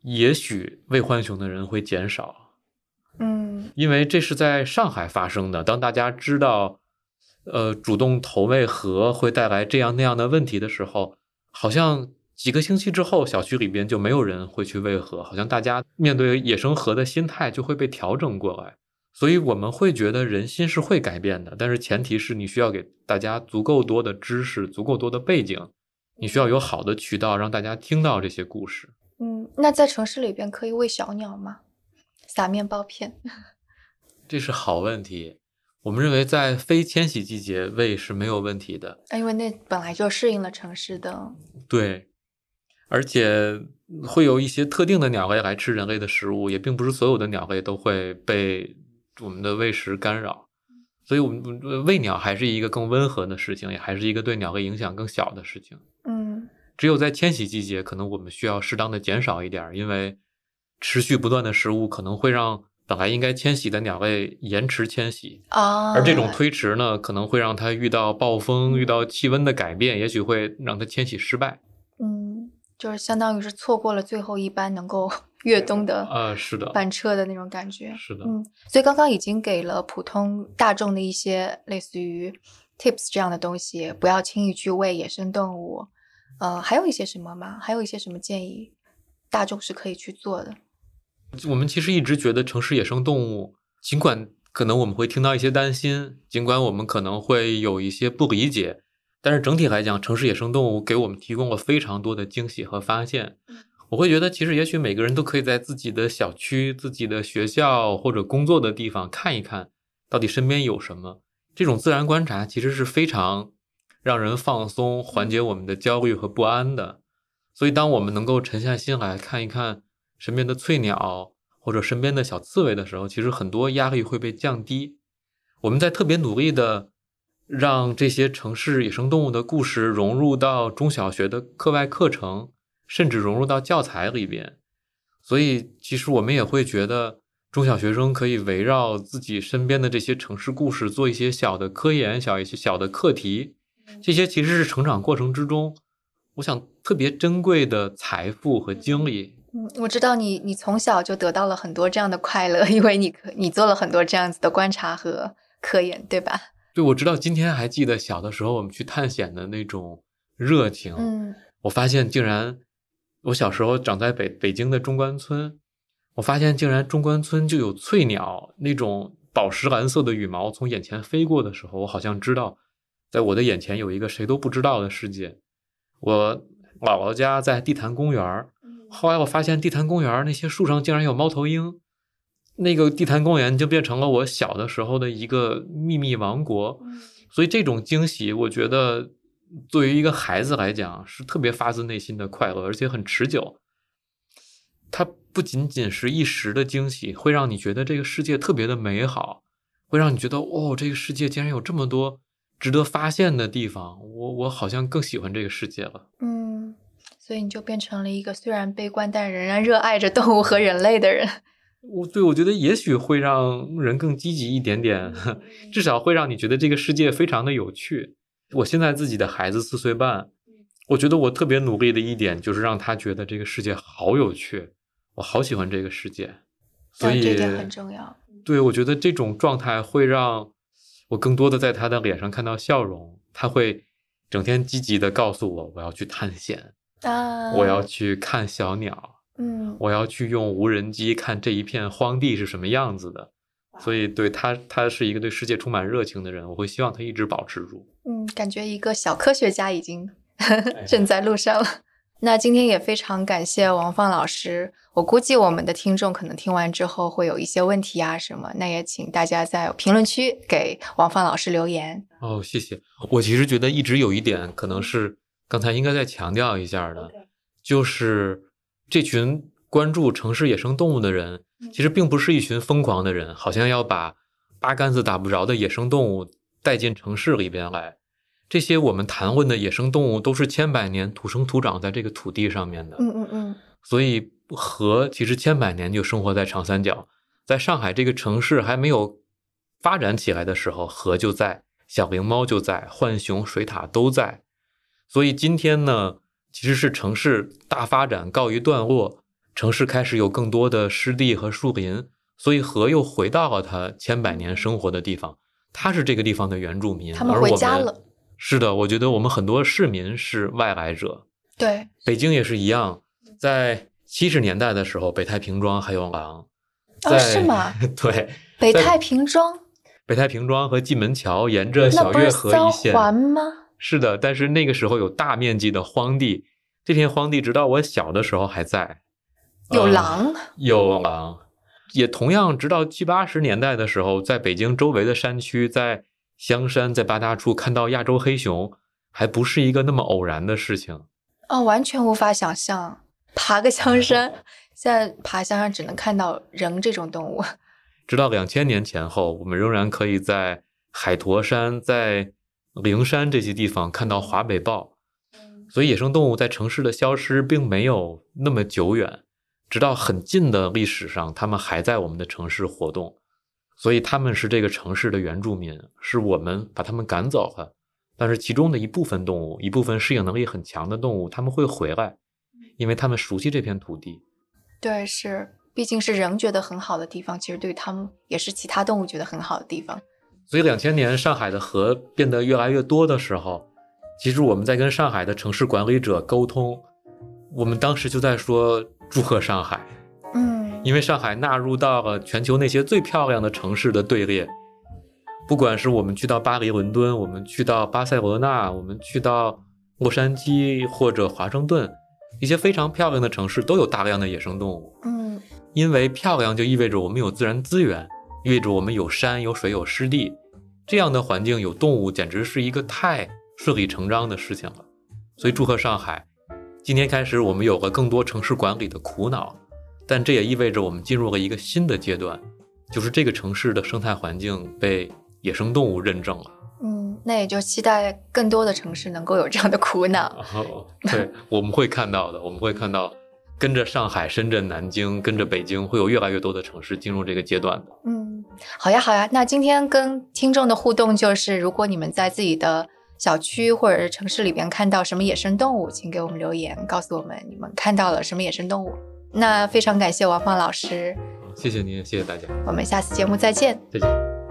也许喂浣熊的人会减少。嗯因为这是在上海发生的。当大家知道，呃，主动投喂河会带来这样那样的问题的时候，好像几个星期之后，小区里边就没有人会去喂河，好像大家面对野生河的心态就会被调整过来。所以我们会觉得人心是会改变的，但是前提是你需要给大家足够多的知识、足够多的背景，你需要有好的渠道让大家听到这些故事。嗯，那在城市里边可以喂小鸟吗？撒面包片？(laughs) 这是好问题。我们认为在非迁徙季节喂是没有问题的，因为那本来就适应了城市的。对，而且会有一些特定的鸟类来吃人类的食物，也并不是所有的鸟类都会被我们的喂食干扰。所以，我们喂鸟还是一个更温和的事情，也还是一个对鸟类影响更小的事情。嗯，只有在迁徙季节，可能我们需要适当的减少一点，因为持续不断的食物可能会让。本来应该迁徙的鸟类延迟迁徙啊，而这种推迟呢，可能会让它遇到暴风、遇到气温的改变，也许会让它迁徙失败。嗯，就是相当于是错过了最后一班能够 (laughs) 越冬的啊，是的，班车的那种感觉。是的，嗯，所以刚刚已经给了普通大众的一些类似于 tips 这样的东西，不要轻易去喂野生动物。呃，还有一些什么吗？还有一些什么建议，大众是可以去做的？我们其实一直觉得城市野生动物，尽管可能我们会听到一些担心，尽管我们可能会有一些不理解，但是整体来讲，城市野生动物给我们提供了非常多的惊喜和发现。我会觉得，其实也许每个人都可以在自己的小区、自己的学校或者工作的地方看一看，到底身边有什么。这种自然观察其实是非常让人放松、缓解我们的焦虑和不安的。所以，当我们能够沉下心来看一看。身边的翠鸟或者身边的小刺猬的时候，其实很多压力会被降低。我们在特别努力的让这些城市野生动物的故事融入到中小学的课外课程，甚至融入到教材里边。所以，其实我们也会觉得中小学生可以围绕自己身边的这些城市故事做一些小的科研、小一些小的课题。这些其实是成长过程之中，我想特别珍贵的财富和经历。嗯，我知道你，你从小就得到了很多这样的快乐，因为你可你做了很多这样子的观察和科研，对吧？对，我知道。今天还记得小的时候我们去探险的那种热情。嗯，我发现竟然，我小时候长在北北京的中关村，我发现竟然中关村就有翠鸟那种宝石蓝色的羽毛从眼前飞过的时候，我好像知道，在我的眼前有一个谁都不知道的世界。我姥姥家在地坛公园后来我发现地坛公园那些树上竟然有猫头鹰，那个地坛公园就变成了我小的时候的一个秘密王国。所以这种惊喜，我觉得对于一个孩子来讲是特别发自内心的快乐，而且很持久。它不仅仅是一时的惊喜，会让你觉得这个世界特别的美好，会让你觉得哦，这个世界竟然有这么多值得发现的地方。我我好像更喜欢这个世界了。嗯。所以你就变成了一个虽然悲观但仍然热爱着动物和人类的人。我对我觉得也许会让人更积极一点点，至少会让你觉得这个世界非常的有趣。我现在自己的孩子四岁半，我觉得我特别努力的一点就是让他觉得这个世界好有趣，我好喜欢这个世界。所以这点很重要。对，我觉得这种状态会让我更多的在他的脸上看到笑容。他会整天积极的告诉我，我要去探险。啊！我要去看小鸟，嗯，我要去用无人机看这一片荒地是什么样子的。所以，对他，他是一个对世界充满热情的人，我会希望他一直保持住。嗯，感觉一个小科学家已经 (laughs) 正在路上了。那今天也非常感谢王放老师。我估计我们的听众可能听完之后会有一些问题啊什么，那也请大家在评论区给王放老师留言。哦，谢谢。我其实觉得一直有一点可能是。刚才应该再强调一下的，就是这群关注城市野生动物的人，其实并不是一群疯狂的人，好像要把八竿子打不着的野生动物带进城市里边来。这些我们谈论的野生动物，都是千百年土生土长在这个土地上面的。嗯嗯嗯。所以河其实千百年就生活在长三角，在上海这个城市还没有发展起来的时候，河就在，小灵猫就在，浣熊、水獭都在。所以今天呢，其实是城市大发展告一段落，城市开始有更多的湿地和树林，所以河又回到了它千百年生活的地方。它是这个地方的原住民，他们回家了。是的，我觉得我们很多市民是外来者。对，北京也是一样，在七十年代的时候，北太平庄还有狼。哦，是吗？(laughs) 对，北太平庄。北太平庄和蓟门桥沿着小月河一线环吗？是的，但是那个时候有大面积的荒地，这片荒地直到我小的时候还在。有狼，有狼，也同样，直到七八十年代的时候，在北京周围的山区，在香山，在八大处看到亚洲黑熊，还不是一个那么偶然的事情。哦，完全无法想象，爬个香 (laughs) 山，现在爬香山只能看到人这种动物。直到两千年前后，我们仍然可以在海坨山、在灵山这些地方看到华北豹。所以，野生动物在城市的消失并没有那么久远。直到很近的历史上，它们还在我们的城市活动，所以他们是这个城市的原住民，是我们把他们赶走了。但是其中的一部分动物，一部分适应能力很强的动物，他们会回来，因为他们熟悉这片土地。对，是，毕竟是人觉得很好的地方，其实对他们也是其他动物觉得很好的地方。所以两千年上海的河变得越来越多的时候，其实我们在跟上海的城市管理者沟通，我们当时就在说。祝贺上海，嗯，因为上海纳入到了全球那些最漂亮的城市的队列。不管是我们去到巴黎、伦敦，我们去到巴塞罗那，我们去到洛杉矶或者华盛顿，一些非常漂亮的城市都有大量的野生动物。嗯，因为漂亮就意味着我们有自然资源，意味着我们有山、有水、有湿地，这样的环境有动物，简直是一个太顺理成章的事情了。所以祝贺上海。今天开始，我们有了更多城市管理的苦恼，但这也意味着我们进入了一个新的阶段，就是这个城市的生态环境被野生动物认证了。嗯，那也就期待更多的城市能够有这样的苦恼。对，我们会看到的，我们会看到，跟着上海、深圳、南京，跟着北京，会有越来越多的城市进入这个阶段的。嗯，好呀，好呀。那今天跟听众的互动就是，如果你们在自己的。小区或者是城市里边看到什么野生动物，请给我们留言，告诉我们你们看到了什么野生动物。那非常感谢王芳老师，谢谢您，谢谢大家，我们下次节目再见，再见。